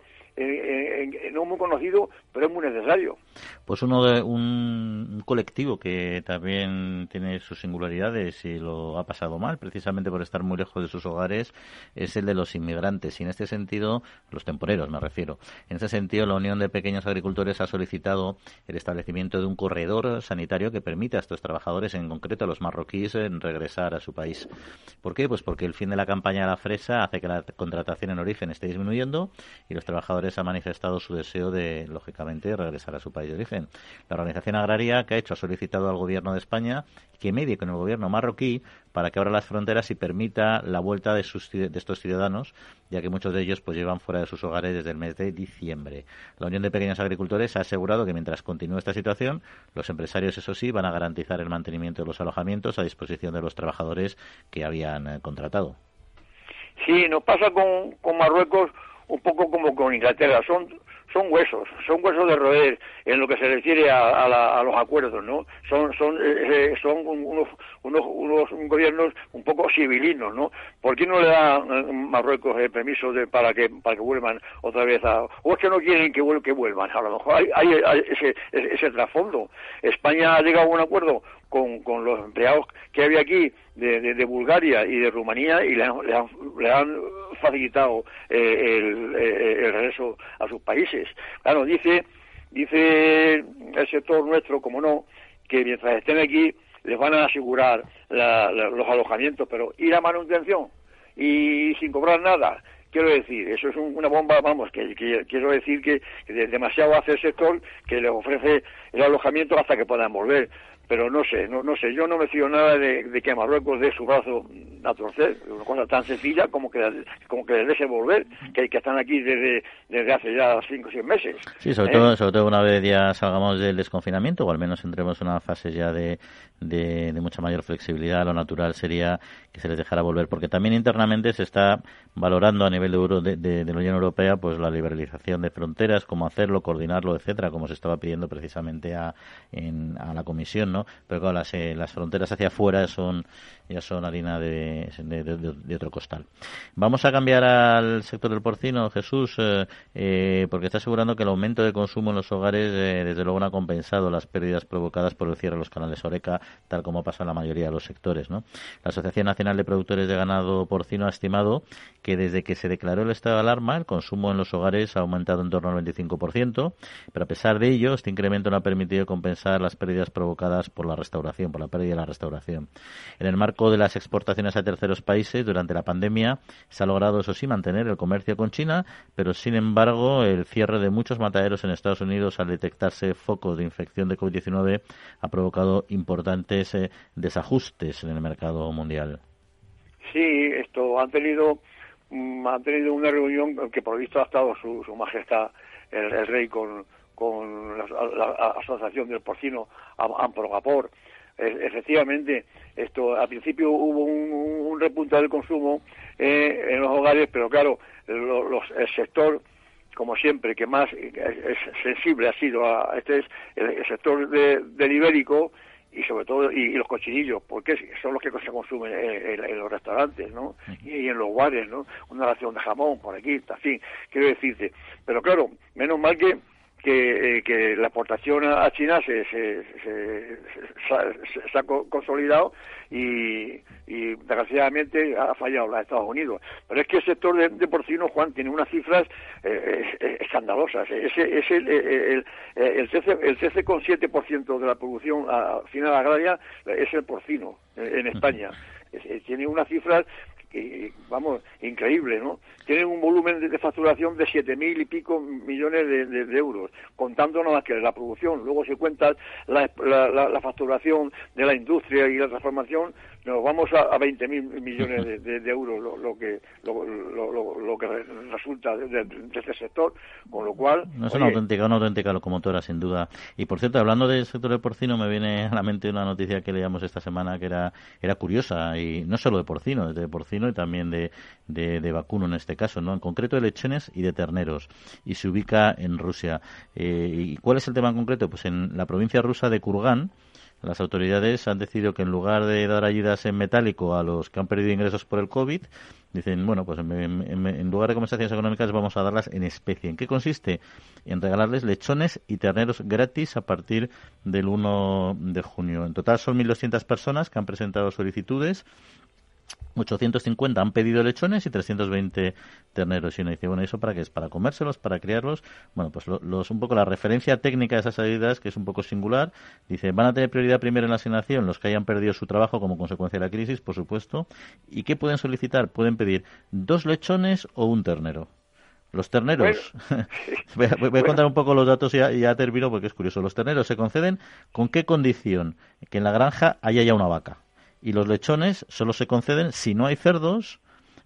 no muy conocido, pero es muy necesario. Pues uno de un colectivo que también tiene sus singularidades y lo ha pasado mal, precisamente por estar muy lejos de sus hogares, es el de los inmigrantes. Y en este sentido, los temporeros me refiero. En este sentido, la Unión de Pequeños Agricultores ha solicitado el establecimiento de un corredor sanitario que permita a estos trabajadores, en concreto a los marroquíes, regresar a su país. ¿Por qué? Pues porque el fin de la campaña de la fresa hace que la contratación en origen esté disminuyendo y los trabajadores ha manifestado su deseo de, lógicamente, regresar a su país de origen. La organización agraria que ha hecho ha solicitado al gobierno de España que medie con el gobierno marroquí para que abra las fronteras y permita la vuelta de, de estos ciudadanos, ya que muchos de ellos pues llevan fuera de sus hogares desde el mes de diciembre. La Unión de Pequeños Agricultores ha asegurado que mientras continúe esta situación, los empresarios, eso sí, van a garantizar el mantenimiento de los alojamientos a disposición de los trabajadores que habían eh, contratado. Sí, nos pasa con, con Marruecos un poco como con Inglaterra, son son huesos, son huesos de roer en lo que se refiere a, los acuerdos, ¿no? Son son eh, eh, son unos, unos, unos gobiernos un poco civilinos, ¿no? ¿Por qué no le da eh, Marruecos el permiso de, para que para que vuelvan otra vez a o es que no quieren que, que vuelvan? A lo mejor hay, hay, ese, ese trasfondo. España ha llegado a un acuerdo con, con los empleados que había aquí de, de, Bulgaria y de Rumanía y le han, le han, facilitado eh, el, eh, el, regreso a sus países. Claro, dice, dice el sector nuestro, como no, que mientras estén aquí les van a asegurar los alojamientos, pero ¿y la manutención? y sin cobrar nada. Quiero decir, eso es una bomba, vamos, que, quiero decir que, demasiado hace el sector que le ofrece el alojamiento hasta que puedan volver pero no sé, no, no sé, yo no me fío nada de, que Marruecos dé su brazo a torcer, una cosa tan sencilla como que, como que les deje volver, que, que están aquí desde, desde hace ya cinco o seis meses. Sí, sobre, ¿eh? todo, sobre todo una vez ya salgamos del desconfinamiento, o al menos entremos en una fase ya de, de, mucha mayor flexibilidad, lo natural sería que se les dejara volver, porque también internamente se está valorando a nivel de, de, de, la Unión Europea pues la liberalización de fronteras, cómo hacerlo, coordinarlo, etcétera, como se estaba pidiendo precisamente a, en, a la Comisión, ¿no? Pero claro, las, eh, las fronteras hacia afuera son ya son harina de, de, otro costal. Vamos a cambiar al sector del porcino, Jesús, eh, eh, porque está asegurando que el aumento de consumo en los hogares, desde luego, no ha compensado las pérdidas provocadas por el cierre de los canales Oreca, tal como pasa en la mayoría de los sectores. ¿no? La Asociación Nacional de Productores de Ganado Porcino ha estimado que desde que se declaró el estado de alarma, el consumo en los hogares ha aumentado en torno al 25%, pero a pesar de ello, este incremento no ha permitido compensar las pérdidas provocadas por la restauración, por la pérdida de la restauración. En el marco de las exportaciones a terceros países, durante la pandemia, se ha logrado, eso sí, mantener el comercio con China, pero sin embargo, el cierre de muchos mataderos en Estados Unidos al detectarse focos de infección de COVID-19 ha provocado importantes eh, desajustes en el mercado mundial. Sí, esto han tenido mm, han tenido una reunión que por visto ha estado su, su majestad el rey con con la, Asociación del Porcino Amprogapor. Efectivamente, esto al principio hubo un, repunte del consumo eh, en los hogares, pero claro, el sector como siempre, que más es, sensible ha sido a este es el, sector del ibérico y sobre todo y, los cochinillos, porque son los que se consumen en, los restaurantes, ¿no? Y, en los bares, ¿no? Una ración de jamón por aquí, en fin, quiero decirte. Pero claro, menos mal que que, eh, que la exportación a China se, se, se, ha consolidado y, y, desgraciadamente ha fallado la de Estados Unidos. Pero es que el sector de, porcino, Juan, tiene unas cifras eh, escandalosas. Ese, es el, el, el, 13,7% de la producción final agraria es el porcino en España. tiene unas cifras que, vamos, increíble, ¿no? Tienen un volumen de, facturación de siete mil y pico millones de, euros, contando nada más que la producción. Luego, si cuentas la, la, facturación de la industria y la transformación, nos vamos a, a 20.000 millones de, euros lo, que lo, lo, que resulta de, este sector, con lo cual... No es una auténtica, una auténtica locomotora, sin duda. Y por cierto, hablando del sector del porcino, me viene a la mente una noticia que leíamos esta semana que era, era curiosa, y no solo de porcino, de porcino y también de, de, vacuno en este caso, ¿no? En concreto de lechones y de terneros, y se ubica en Rusia. Eh, ¿Y cuál es el tema en concreto? Pues en la provincia rusa de Kurgan, las autoridades han decidido que en lugar de dar ayudas en metálico a los que han perdido ingresos por el COVID, dicen, bueno, pues en, lugar de compensaciones económicas vamos a darlas en especie. ¿En qué consiste? En regalarles lechones y terneros gratis a partir del 1 de junio. En total son 1.200 personas que han presentado solicitudes 850 han pedido lechones y 320 terneros. Y uno dice, bueno, ¿eso para qué es? ¿Para comérselos? ¿Para criarlos? Bueno, pues los, un poco la referencia técnica de esas ayudas, que es un poco singular, dice, van a tener prioridad primero en la asignación los que hayan perdido su trabajo como consecuencia de la crisis, por supuesto. ¿Y qué pueden solicitar? Pueden pedir dos lechones o un ternero. Los terneros, voy, a, contar un poco los datos y ya, ya, termino porque es curioso. Los terneros se conceden con qué condición? Que en la granja haya ya una vaca y los lechones solo se conceden si no hay cerdos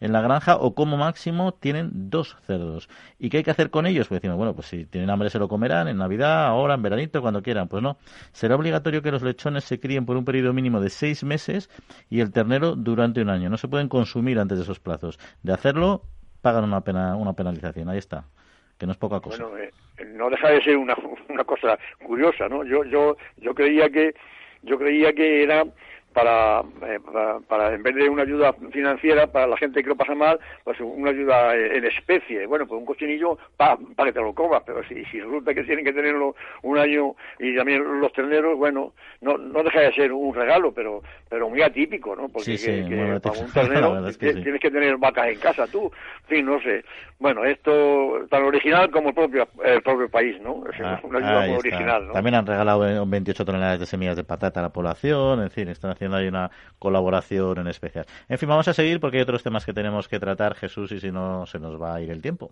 en la granja o como máximo tienen dos cerdos. ¿Y qué hay que hacer con ellos? Pues decimos, bueno, pues si tienen hambre se lo comerán en Navidad, ahora, en veranito, cuando quieran. Pues no, será obligatorio que los lechones se críen por un periodo mínimo de seis meses y el ternero durante un año. No se pueden consumir antes de esos plazos. De hacerlo, pagan una, pena, una penalización. Ahí está, que no es poca cosa. Bueno, eh, no deja de ser una, una cosa curiosa, ¿no? Yo, yo, yo creía que yo creía que era eh, para, para, en vez de una ayuda financiera para la gente que lo pasa mal, pues una ayuda en especie. Bueno, pues un cochinillo para que te lo comas, pero si, si resulta que tienen que tenerlo un año y también los terneros, bueno, no, no deja de ser un regalo, pero pero muy atípico, ¿no? Porque para un ternero tienes que tener vacas en casa tú. En fin, no sé. Bueno, esto tan original como el propio el propio país, ¿no? Es ah, una ayuda muy original, ¿no? También han regalado 28 toneladas de semillas de patata a la población, en fin, están haciendo haciendo una colaboración en especial. En fin, vamos a seguir porque hay otros temas que tenemos que tratar, Jesús, y si no se nos va a ir el tiempo.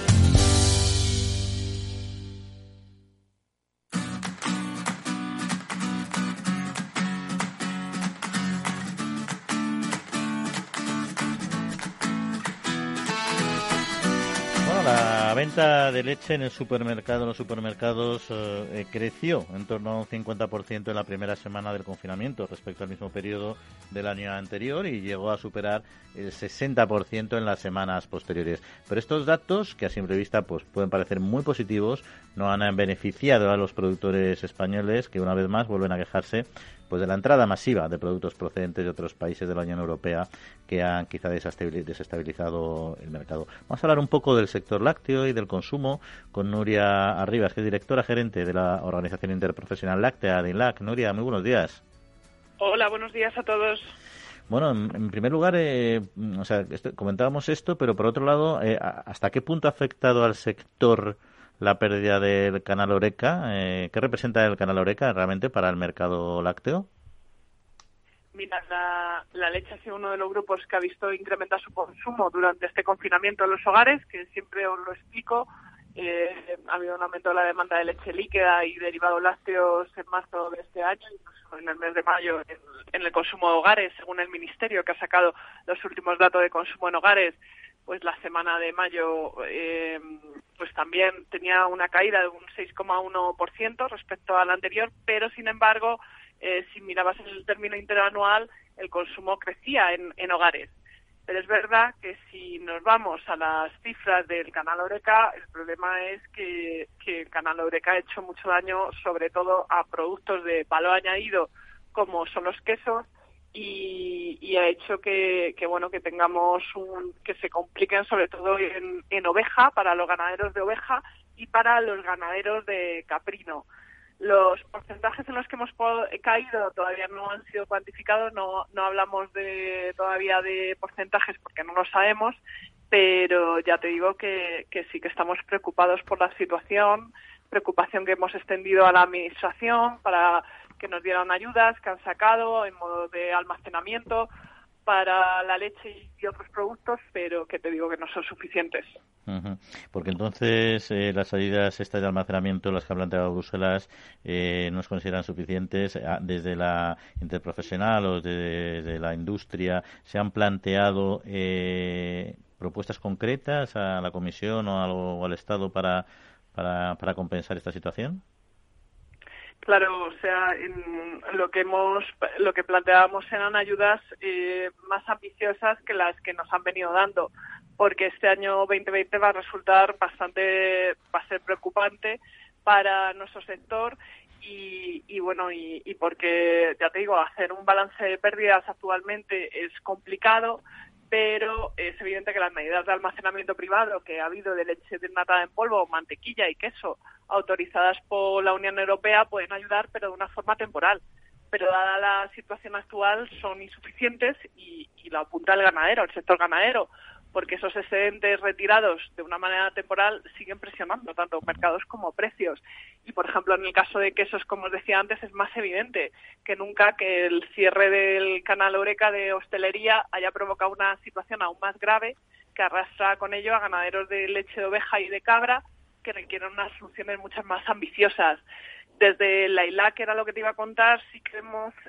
Venta de leche en el supermercado, los supermercados, eh, eh, creció en torno a un 50% en la primera semana del confinamiento respecto al mismo periodo del año anterior y llegó a superar el 60% en las semanas posteriores. Pero estos datos, que a simple vista pues, pueden parecer muy positivos, no han beneficiado a los productores españoles que una vez más vuelven a quejarse pues de la entrada masiva de productos procedentes de otros países de la Unión Europea que han quizá desestabilizado el mercado. Vamos a hablar un poco del sector lácteo y del consumo con Nuria Arribas, que es directora gerente de la Organización Interprofesional Láctea de INLAC. Nuria, muy buenos días. Hola, buenos días a todos. Bueno, en, primer lugar, eh, o sea, comentábamos esto, pero por otro lado, eh, ¿hasta qué punto ha afectado al sector la pérdida del canal Oreca. Eh, ¿Qué representa el canal Oreca realmente para el mercado lácteo? Mira, la, leche ha sido uno de los grupos que ha visto incrementar su consumo durante este confinamiento en los hogares, que siempre os lo explico. Eh, ha habido un aumento de la demanda de leche líquida y derivados lácteos en marzo de este año, incluso en el mes de mayo en, en el consumo de hogares, según el Ministerio, que ha sacado los últimos datos de consumo en hogares pues la semana de mayo eh, pues también tenía una caída de un 6,1% respecto al anterior, pero sin embargo, eh, si mirabas el término interanual, el consumo crecía en, en hogares. Pero es verdad que si nos vamos a las cifras del canal Oreca, el problema es que, que el canal Oreca ha hecho mucho daño, sobre todo a productos de valor añadido, como son los quesos, y, ha hecho que, bueno que tengamos un que se compliquen sobre todo en, en oveja para los ganaderos de oveja y para los ganaderos de caprino. Los porcentajes en los que hemos caído todavía no han sido cuantificados no no hablamos de todavía de porcentajes porque no lo sabemos pero ya te digo que, que sí que estamos preocupados por la situación preocupación que hemos extendido a la administración para que nos dieron ayudas que han sacado en modo de almacenamiento para la leche y otros productos, pero que te digo que no son suficientes. Porque entonces eh, las ayudas estas de almacenamiento, las que ha planteado Bruselas, eh, no se consideran suficientes. Ah, desde la interprofesional o desde, la industria, ¿se han planteado eh, propuestas concretas a la Comisión o, o al Estado para, para, para compensar esta situación? Claro, o sea, en lo que hemos, lo que planteábamos eran ayudas eh, más ambiciosas que las que nos han venido dando, porque este año 2020 va a resultar bastante, va a ser preocupante para nuestro sector y, y bueno, y, y, porque ya te digo, hacer un balance de pérdidas actualmente es complicado, pero es evidente que las medidas de almacenamiento privado que ha habido de leche desnatada en polvo, mantequilla y queso autorizadas por la Unión Europea pueden ayudar, pero de una forma temporal. Pero dada la situación actual son insuficientes y, y lo apunta el ganadero, el sector ganadero porque esos excedentes retirados de una manera temporal siguen presionando tanto mercados como precios. Y, por ejemplo, en el caso de quesos, como os decía antes, es más evidente que nunca que el cierre del canal Oreca de hostelería haya provocado una situación aún más grave que arrastra con ello a ganaderos de leche de oveja y de cabra que requieren unas soluciones muchas más ambiciosas. Desde la ILA, que era lo que te iba a contar, sí que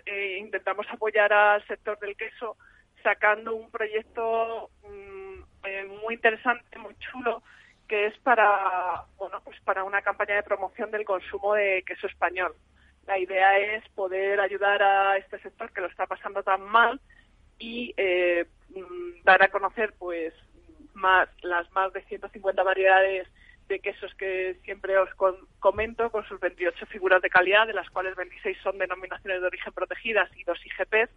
eh, intentamos apoyar al sector del queso sacando un proyecto mm, eh, muy interesante, muy chulo, que es para, bueno, pues para una campaña de promoción del consumo de queso español. La idea es poder ayudar a este sector que lo está pasando tan mal y eh, mm, dar a conocer, pues, más las más de 150 variedades de quesos que siempre os comento, con sus 28 figuras de calidad, de las cuales 26 son denominaciones de origen protegidas y dos IGPs,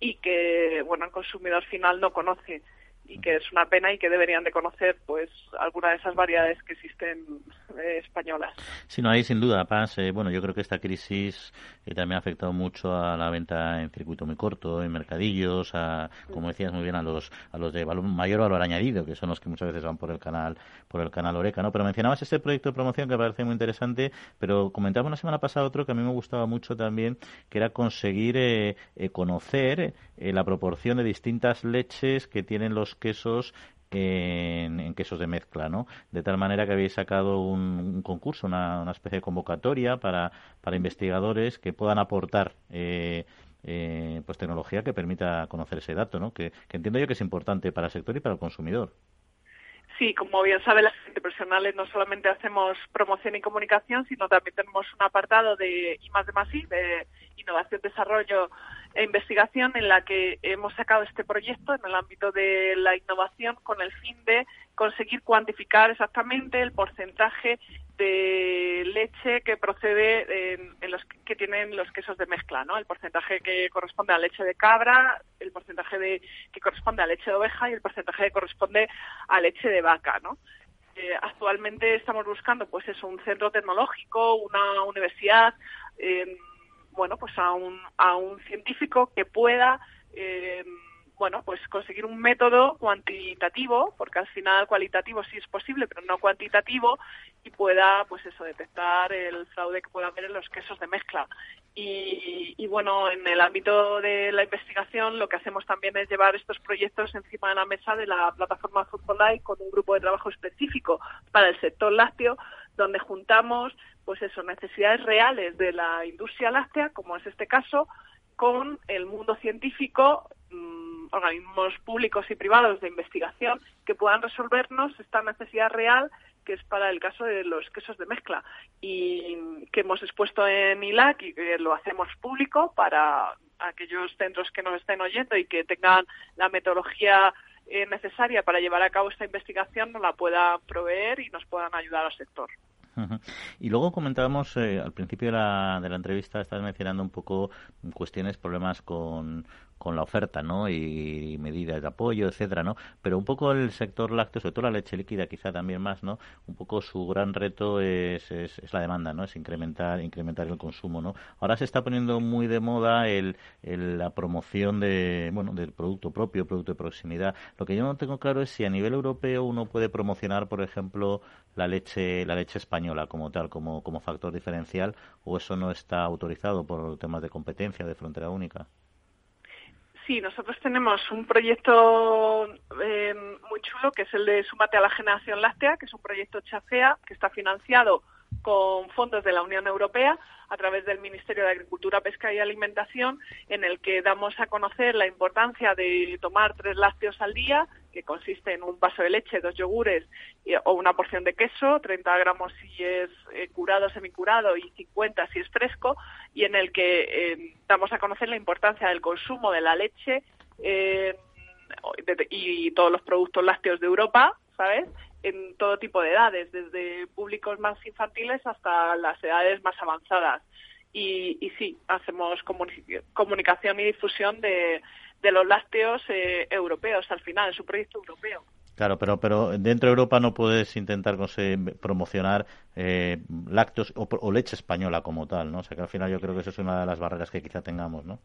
y que bueno el consumidor final no conoce y que es una pena y que deberían de conocer pues alguna de esas variedades que existen eh, españolas. Sí, no hay sin duda, Paz. Eh, bueno, yo creo que esta crisis eh, también ha afectado mucho a la venta en circuito muy corto, en mercadillos, a, como decías muy bien, a los a los de mayor valor añadido, que son los que muchas veces van por el canal por el canal Oreca, ¿no? Pero mencionabas este proyecto de promoción que parece muy interesante, pero comentaba una semana pasada otro que a mí me gustaba mucho también, que era conseguir conocer la proporción de distintas leches que tienen los quesos en, quesos de mezcla, ¿no? De tal manera que habéis sacado un, concurso, una, especie de convocatoria para, para investigadores que puedan aportar eh, eh, pues tecnología que permita conocer ese dato, ¿no? Que, entiendo yo que es importante para el sector y para el consumidor. Sí, como bien sabe la gente profesionales, no solamente hacemos promoción y comunicación, sino también tenemos un apartado de I más de más de innovación, desarrollo e investigación en la que hemos sacado este proyecto en el ámbito de la innovación con el fin de conseguir cuantificar exactamente el porcentaje de leche que procede en, los que tienen los quesos de mezcla, ¿no? El porcentaje que corresponde a leche de cabra, el porcentaje de que corresponde a leche de oveja y el porcentaje que corresponde a leche de vaca, ¿no? Eh, actualmente estamos buscando, pues eso, un centro tecnológico, una universidad. Eh, bueno, pues a un, a un científico que pueda, eh, bueno, pues conseguir un método cuantitativo, porque al final cualitativo sí es posible, pero no cuantitativo, y pueda, pues eso, detectar el fraude que pueda haber en los quesos de mezcla. Y, bueno, en el ámbito de la investigación, lo que hacemos también es llevar estos proyectos encima de la mesa de la plataforma Food con un grupo de trabajo específico para el sector lácteo, donde juntamos pues eso, necesidades reales de la industria láctea, como es este caso, con el mundo científico, mm, organismos públicos y privados de investigación que puedan resolvernos esta necesidad real que es para el caso de los quesos de mezcla. Y que hemos expuesto en ILAC y que lo hacemos público para aquellos centros que nos estén oyendo y que tengan la metodología eh, necesaria para llevar a cabo esta investigación nos la puedan proveer y nos puedan ayudar al sector. Y luego comentábamos eh, al principio de la, de la entrevista, estás mencionando un poco cuestiones, problemas con, con la oferta, ¿no? Y medidas de apoyo, etcétera, ¿no? Pero un poco el sector lácteo, sobre todo la leche líquida, quizá también más, ¿no? Un poco su gran reto es, es, la demanda, ¿no? Es incrementar incrementar el consumo, ¿no? Ahora se está poniendo muy de moda el, la promoción de, bueno, del producto propio, producto de proximidad. Lo que yo no tengo claro es si a nivel europeo uno puede promocionar, por ejemplo, la leche la leche española como tal, como como factor diferencial, o eso no está autorizado por temas de competencia, de frontera única. Sí, nosotros tenemos un proyecto eh, muy chulo que es el de Súmate a la Generación Láctea, que es un proyecto chafea que está financiado con fondos de la Unión Europea a través del Ministerio de Agricultura, Pesca y Alimentación, en el que damos a conocer la importancia de tomar tres lácteos al día, que consiste en un vaso de leche, dos yogures o una porción de queso, 30 gramos si es eh, curado, semicurado y 50 si es fresco, y en el que eh, damos a conocer la importancia del consumo de la leche eh, y todos los productos lácteos de Europa, ¿sabes? en todo tipo de edades, desde públicos más infantiles hasta las edades más avanzadas. Y, y sí, hacemos comunicación y difusión de, de los lácteos eh, europeos al final, es un proyecto europeo. Claro, pero, pero dentro de Europa no puedes intentar promocionar eh, lácteos o, leche española como tal, ¿no? O sea que al final yo creo que eso es una de las barreras que quizá tengamos, ¿no?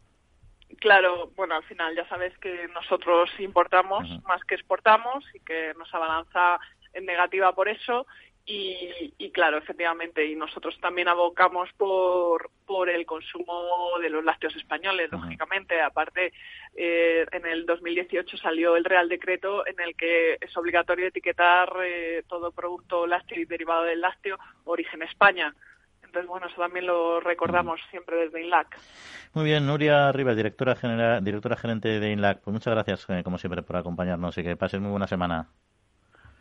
Claro, bueno, al final ya sabes que nosotros importamos más que exportamos y que nos abalanza en negativa por eso y, claro, efectivamente, y nosotros también abocamos por, por el consumo de los lácteos españoles, lógicamente. Aparte, eh, en el 2018 salió el Real Decreto en el que es obligatorio etiquetar eh, todo producto lácteo y derivado del lácteo origen España. Entonces, bueno, eso también lo recordamos siempre desde INLAC. Muy bien, Nuria Rivas, directora, general, directora gerente de INLAC. Pues muchas gracias, eh, como siempre, por acompañarnos y que pases muy buena semana.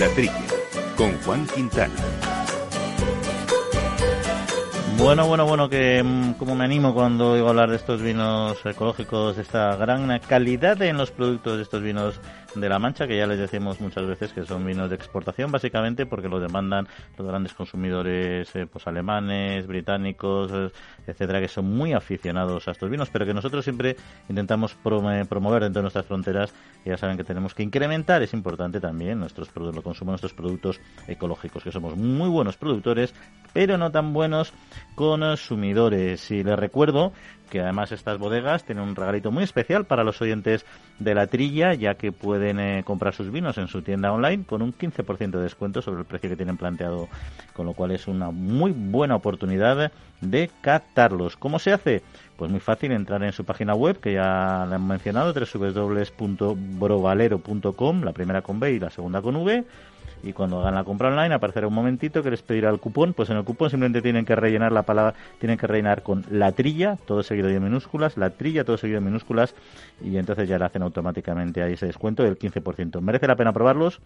La Trilla, con Juan Quintana. Bueno, bueno, bueno, que mm, como me animo cuando oigo hablar de estos vinos ecológicos, de esta gran calidad en los productos de estos vinos de la Mancha, que ya les decimos muchas veces que son vinos de exportación, básicamente porque lo demandan los grandes consumidores eh, pues alemanes, británicos, eh, etcétera, que son muy aficionados a estos vinos, pero que nosotros siempre intentamos promover dentro de nuestras fronteras. ya saben que tenemos que incrementar, es importante también nuestros productos, consumo nuestros productos ecológicos, que somos muy buenos productores, pero no tan buenos consumidores. Y les recuerdo que además estas bodegas tienen un regalito muy especial para los oyentes de la trilla, ya que pueden eh, comprar sus vinos en su tienda online con un 15% de descuento sobre el precio que tienen planteado, con lo cual es una muy buena oportunidad de captarlos. ¿Cómo se hace? Pues muy fácil entrar en su página web, que ya la han mencionado, www.brovalero.com, la primera con B y la segunda con V y cuando hagan la compra online aparecerá un momentito que les pedirá el cupón, pues en el cupón simplemente tienen que rellenar la palabra, tienen que rellenar con la trilla, todo seguido de minúsculas, la trilla, todo seguido de minúsculas y entonces ya le hacen automáticamente. Ahí ese descuento del 15%. Merece la pena probarlos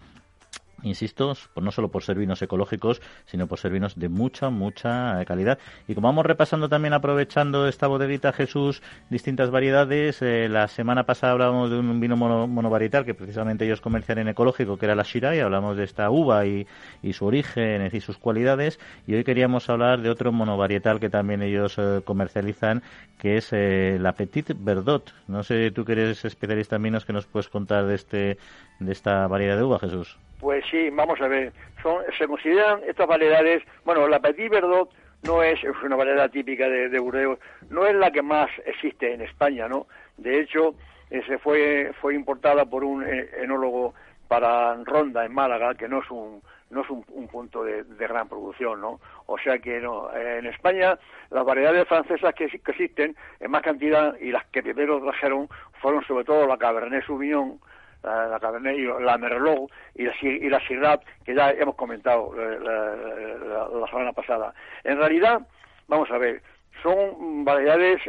insisto, pues no solo por ser vinos ecológicos, sino por ser vinos de mucha, mucha calidad. Y como vamos repasando también, aprovechando esta bodeguita Jesús, distintas variedades, eh, la semana pasada hablábamos de un vino monovarietal que precisamente ellos comercian en ecológico, que era la Shirai, hablamos de esta uva y, su origen y sus cualidades, y hoy queríamos hablar de otro monovarietal que también ellos eh, comercializan, que es eh, la Petit Verdot. No sé, tú que eres especialista en vinos, que nos puedes contar de, este, de esta variedad de uva, Jesús? Pues sí, vamos a ver. Son, se consideran estas variedades, bueno, la Petit Verdot no es, una variedad típica de, de, Burdeos, no es la que más existe en España, ¿no? De hecho, se fue, fue importada por un eh, enólogo para Ronda, en Málaga, que no es un, no es un, punto de, gran producción, ¿no? O sea que no, eh, en España las variedades francesas que, que, existen en más cantidad y las que primero trajeron fueron sobre todo la Cabernet Sauvignon, la, la Cabernet, la Merlot y la, y la Syrah, que ya hemos comentado eh, la, semana pasada. En realidad, vamos a ver, son variedades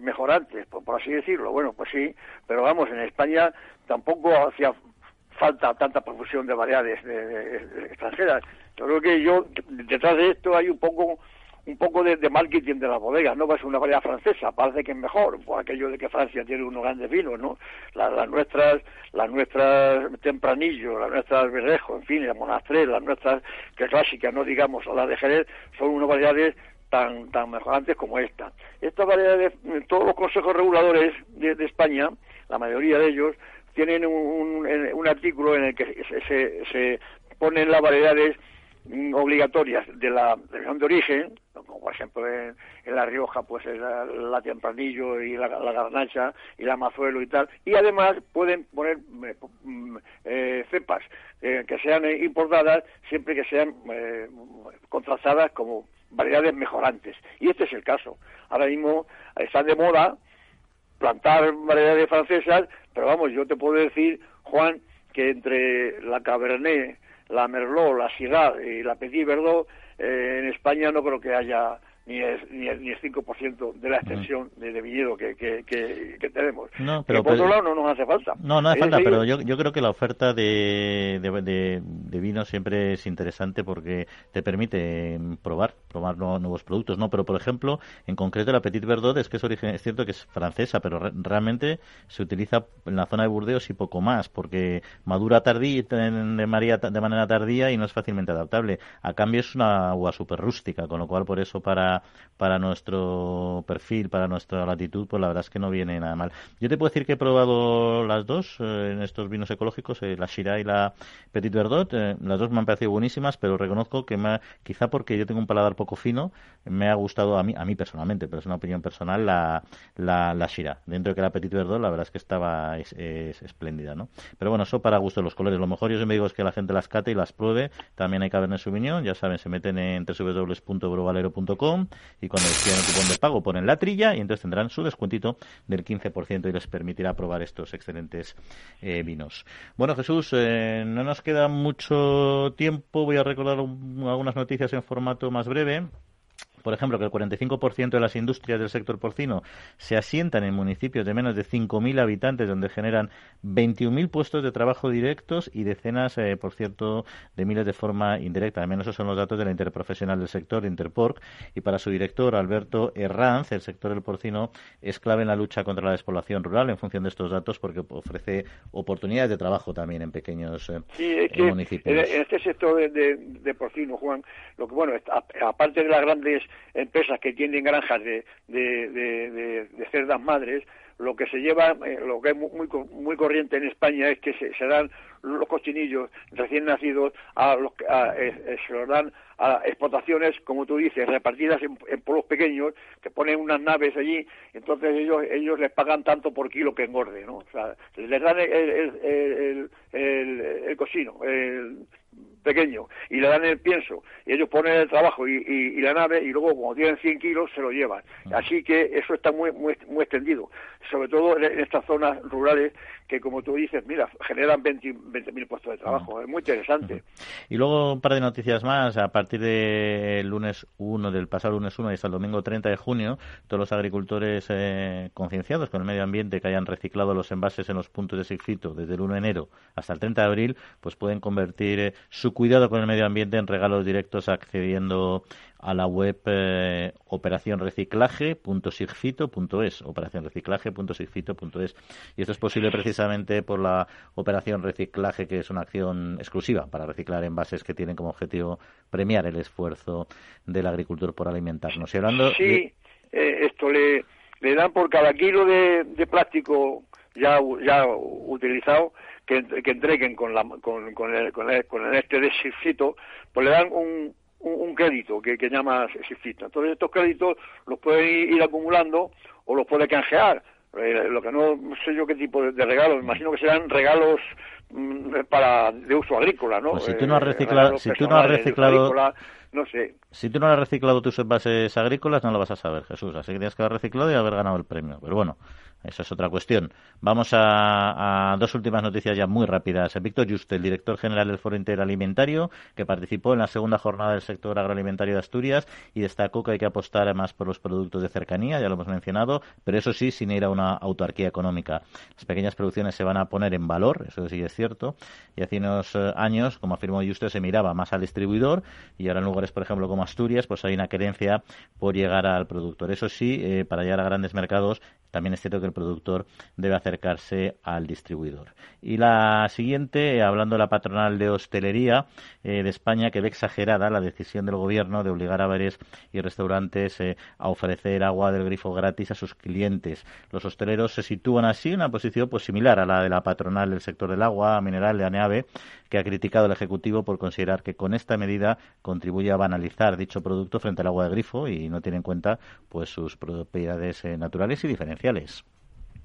mejorantes, por, así decirlo. Bueno, pues sí, pero vamos, en España tampoco hacía falta tanta profusión de variedades extranjeras. Yo creo que yo, detrás de esto hay un poco un poco de, marketing de las bodegas, no va a ser una variedad francesa, parece que es mejor, por aquello de que Francia tiene unos grandes vinos, ¿no? Las, nuestras, las nuestras Tempranillo, las nuestras Berrejo, en fin, las Monastrell, las nuestras que clásicas, no digamos las de Jerez, son unas variedades tan, tan mejorantes como esta. Estas variedades, todos los consejos reguladores de, España, la mayoría de ellos, tienen un, un, artículo en el que se, se, ponen las variedades obligatorias de la región de origen, como por ejemplo en, La Rioja, pues la, la tempranillo y la, garnacha y la mazuelo y tal, y además pueden poner eh, mm, eh, cepas eh, que sean importadas siempre que sean contrastadas como variedades mejorantes. Y este es el caso. Ahora mismo están de moda plantar variedades francesas, pero vamos, yo te puedo decir, Juan, que entre la Cabernet, la Merlot, la Syrah y la Petit Verdot, eh, en España no creo que haya ni el, ni el, ni el 5% de la extensión de, de, viñedo que, que, que, tenemos. No, pero, por otro lado no nos hace falta. No, no hace falta, pero yo, yo creo que la oferta de, de, de, vino siempre es interesante porque te permite probar, probar nuevos productos, ¿no? Pero, por ejemplo, en concreto la Petit Verdot es que es origen, es cierto que es francesa, pero realmente se utiliza en la zona de Burdeos y poco más, porque madura tardía, de, María, de manera tardía y no es fácilmente adaptable. A cambio es una agua súper rústica, con lo cual por eso para para nuestro perfil, para nuestra latitud, pues la verdad es que no viene nada mal. Yo te puedo decir que he probado las dos eh, en estos vinos ecológicos, eh, la Shiraz y la Petit Verdot. Eh, las dos me han parecido buenísimas, pero reconozco que me quizá porque yo tengo un paladar poco fino, me ha gustado a mí, a mí personalmente, pero es una opinión personal, la, la, la Shiraz. Dentro de que la Petit Verdot, la verdad es que estaba es, espléndida, ¿no? Pero bueno, eso para gusto de los colores. Lo mejor yo siempre digo es que la gente las cate y las pruebe. También hay Cabernet Sauvignon, ya saben, se meten en www.brovalero.com y cuando tienen el cupón de pago ponen la trilla y entonces tendrán su descuentito del 15% y les permitirá probar estos excelentes eh, vinos. Bueno, Jesús, eh, no nos queda mucho tiempo. Voy a recordar algunas noticias en formato más breve por ejemplo, que el 45% de las industrias del sector porcino se asientan en municipios de menos de 5.000 habitantes, donde generan 21.000 puestos de trabajo directos y decenas, eh, por cierto, de miles de forma indirecta. Al menos esos son los datos de la interprofesional del sector, Interporc, y para su director, Alberto Herranz, el sector del porcino es clave en la lucha contra la despoblación rural en función de estos datos porque ofrece oportunidades de trabajo también en pequeños eh, sí, es que municipios. En este sector de, porcino, Juan, lo que bueno, aparte de las grandes empresas que tienen granjas de, de, cerdas madres, lo que se lleva, eh, lo que es muy, muy corriente en España es que se, dan los cochinillos recién nacidos a los eh, eh, se los dan a explotaciones, como tú dices, repartidas en, pueblos pequeños, que ponen unas naves allí, entonces ellos ellos les pagan tanto por kilo que engorde, ¿no? O sea, les dan el, el, el, el, cochino, el pequeño y le dan el pienso y ellos ponen el trabajo y, la nave y luego como tienen 100 kilos se lo llevan. Así que eso está muy, muy, muy extendido, sobre todo en, estas zonas rurales que como tú dices, mira, generan 20.000 mil puestos de trabajo. Es muy interesante. Y luego un par de noticias más. A partir del lunes 1, del pasado lunes 1 y hasta el domingo 30 de junio, todos los agricultores eh, concienciados con el medio ambiente que hayan reciclado los envases en los puntos de Sigfito desde el 1 de enero hasta el 30 de abril, pues pueden convertir eh, su cuidado con el medio ambiente en regalos directos accediendo a la web eh, operacionreciclaje.sigfito.es, operacionreciclaje.sigfito.es. Y esto es posible precisamente por la operación reciclaje, que es una acción exclusiva para reciclar envases que tienen como objetivo premiar el esfuerzo del agricultor por alimentarnos. Y hablando sí, eh, esto le, le dan por cada kilo de, plástico ya, ya utilizado que, entreguen con, la, con, con, el, con, el, con el este de Sigfito, pues le dan un un, crédito que, que llama Sifita. Entonces estos créditos los puede ir, acumulando o los puede canjear. Eh, lo que no sé yo qué tipo de, regalos, me imagino que serán regalos mm, para de uso agrícola, ¿no? Pues si tú no has eh, reciclado, si tú no has reciclado, no sé. Si tú no has reciclado tus envases agrícolas, no lo vas a saber, Jesús. Así que tienes que haber reciclado y haber ganado el premio. Pero bueno, esa es otra cuestión. Vamos a, dos últimas noticias ya muy rápidas. Víctor Juste, el director general del Foro Interalimentario, que participó en la segunda jornada del sector agroalimentario de Asturias y destacó que hay que apostar más por los productos de cercanía, ya lo hemos mencionado, pero eso sí, sin ir a una autarquía económica. Las pequeñas producciones se van a poner en valor, eso sí es cierto, y hace unos eh, años, como afirmó Juste, se miraba más al distribuidor y ahora en lugares, por ejemplo, como Asturias, pues hay una querencia por llegar al productor. Eso sí, eh, para llegar a grandes mercados también es cierto que el productor debe acercarse al distribuidor. Y la siguiente, hablando de la patronal de hostelería eh, de España, que ve exagerada la decisión del gobierno de obligar a bares y restaurantes eh, a ofrecer agua del grifo gratis a sus clientes. Los hosteleros se sitúan así en una posición pues, similar a la de la patronal del sector del agua mineral de ANEAVE, que ha criticado al Ejecutivo por considerar que con esta medida contribuye a banalizar dicho producto frente al agua de grifo y no tiene en cuenta pues sus propiedades eh, naturales y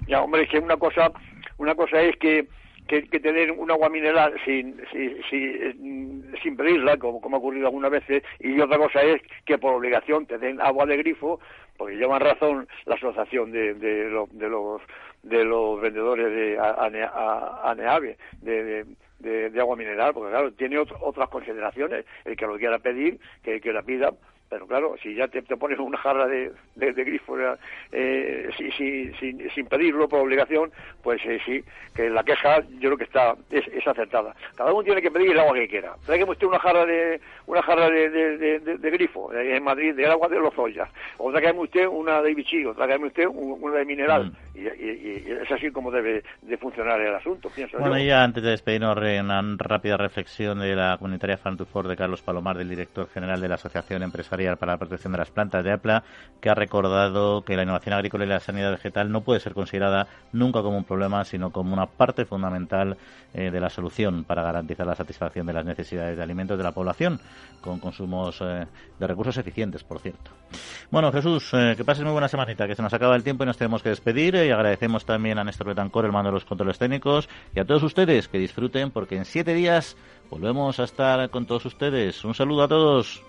Ya, hombre, es que una cosa, una cosa es que que, que, tener un agua mineral sin, sin, sin, pedirla, como, como ha ocurrido algunas veces, y otra cosa es que por obligación te den agua de grifo, porque llevan razón la asociación de, de, de los de los vendedores de ANEAVE, de, de, de, agua mineral, porque claro, tiene otras consideraciones. El que lo quiera pedir, que, que la pida, pero claro, si ya te, te pones una jarra de, de, grifo eh, sin pedirlo por obligación, pues eh, sí, que la queja yo creo que está es, es, acertada. Cada uno tiene que pedir el agua que quiera. Tráigame usted una jarra de una jarra de, de grifo eh, en Madrid, del agua de los ollas. O tráigame usted una de Vichy, o tráigame usted una de mineral. Mm. Y, es así como debe de funcionar el asunto, pienso Bueno, ya antes de despedirnos, una rápida reflexión de la comunitaria to de Carlos Palomar, del director general de la Asociación Empresarial Para la Protección de las Plantas de APLA, que ha recordado que la innovación agrícola y la sanidad vegetal no puede ser considerada nunca como un problema, sino como una parte fundamental eh, de la solución para garantizar la satisfacción de las necesidades de alimentos de la población, con consumos eh, de recursos eficientes, por cierto. Bueno, Jesús, eh, que pases muy buena semanita, que se nos acaba el tiempo y nos tenemos que despedir. y agradecemos también a Néstor Betancor, el mando de los controles técnicos, y a todos ustedes que disfruten, porque en siete días volvemos a estar con todos ustedes. Un saludo a todos.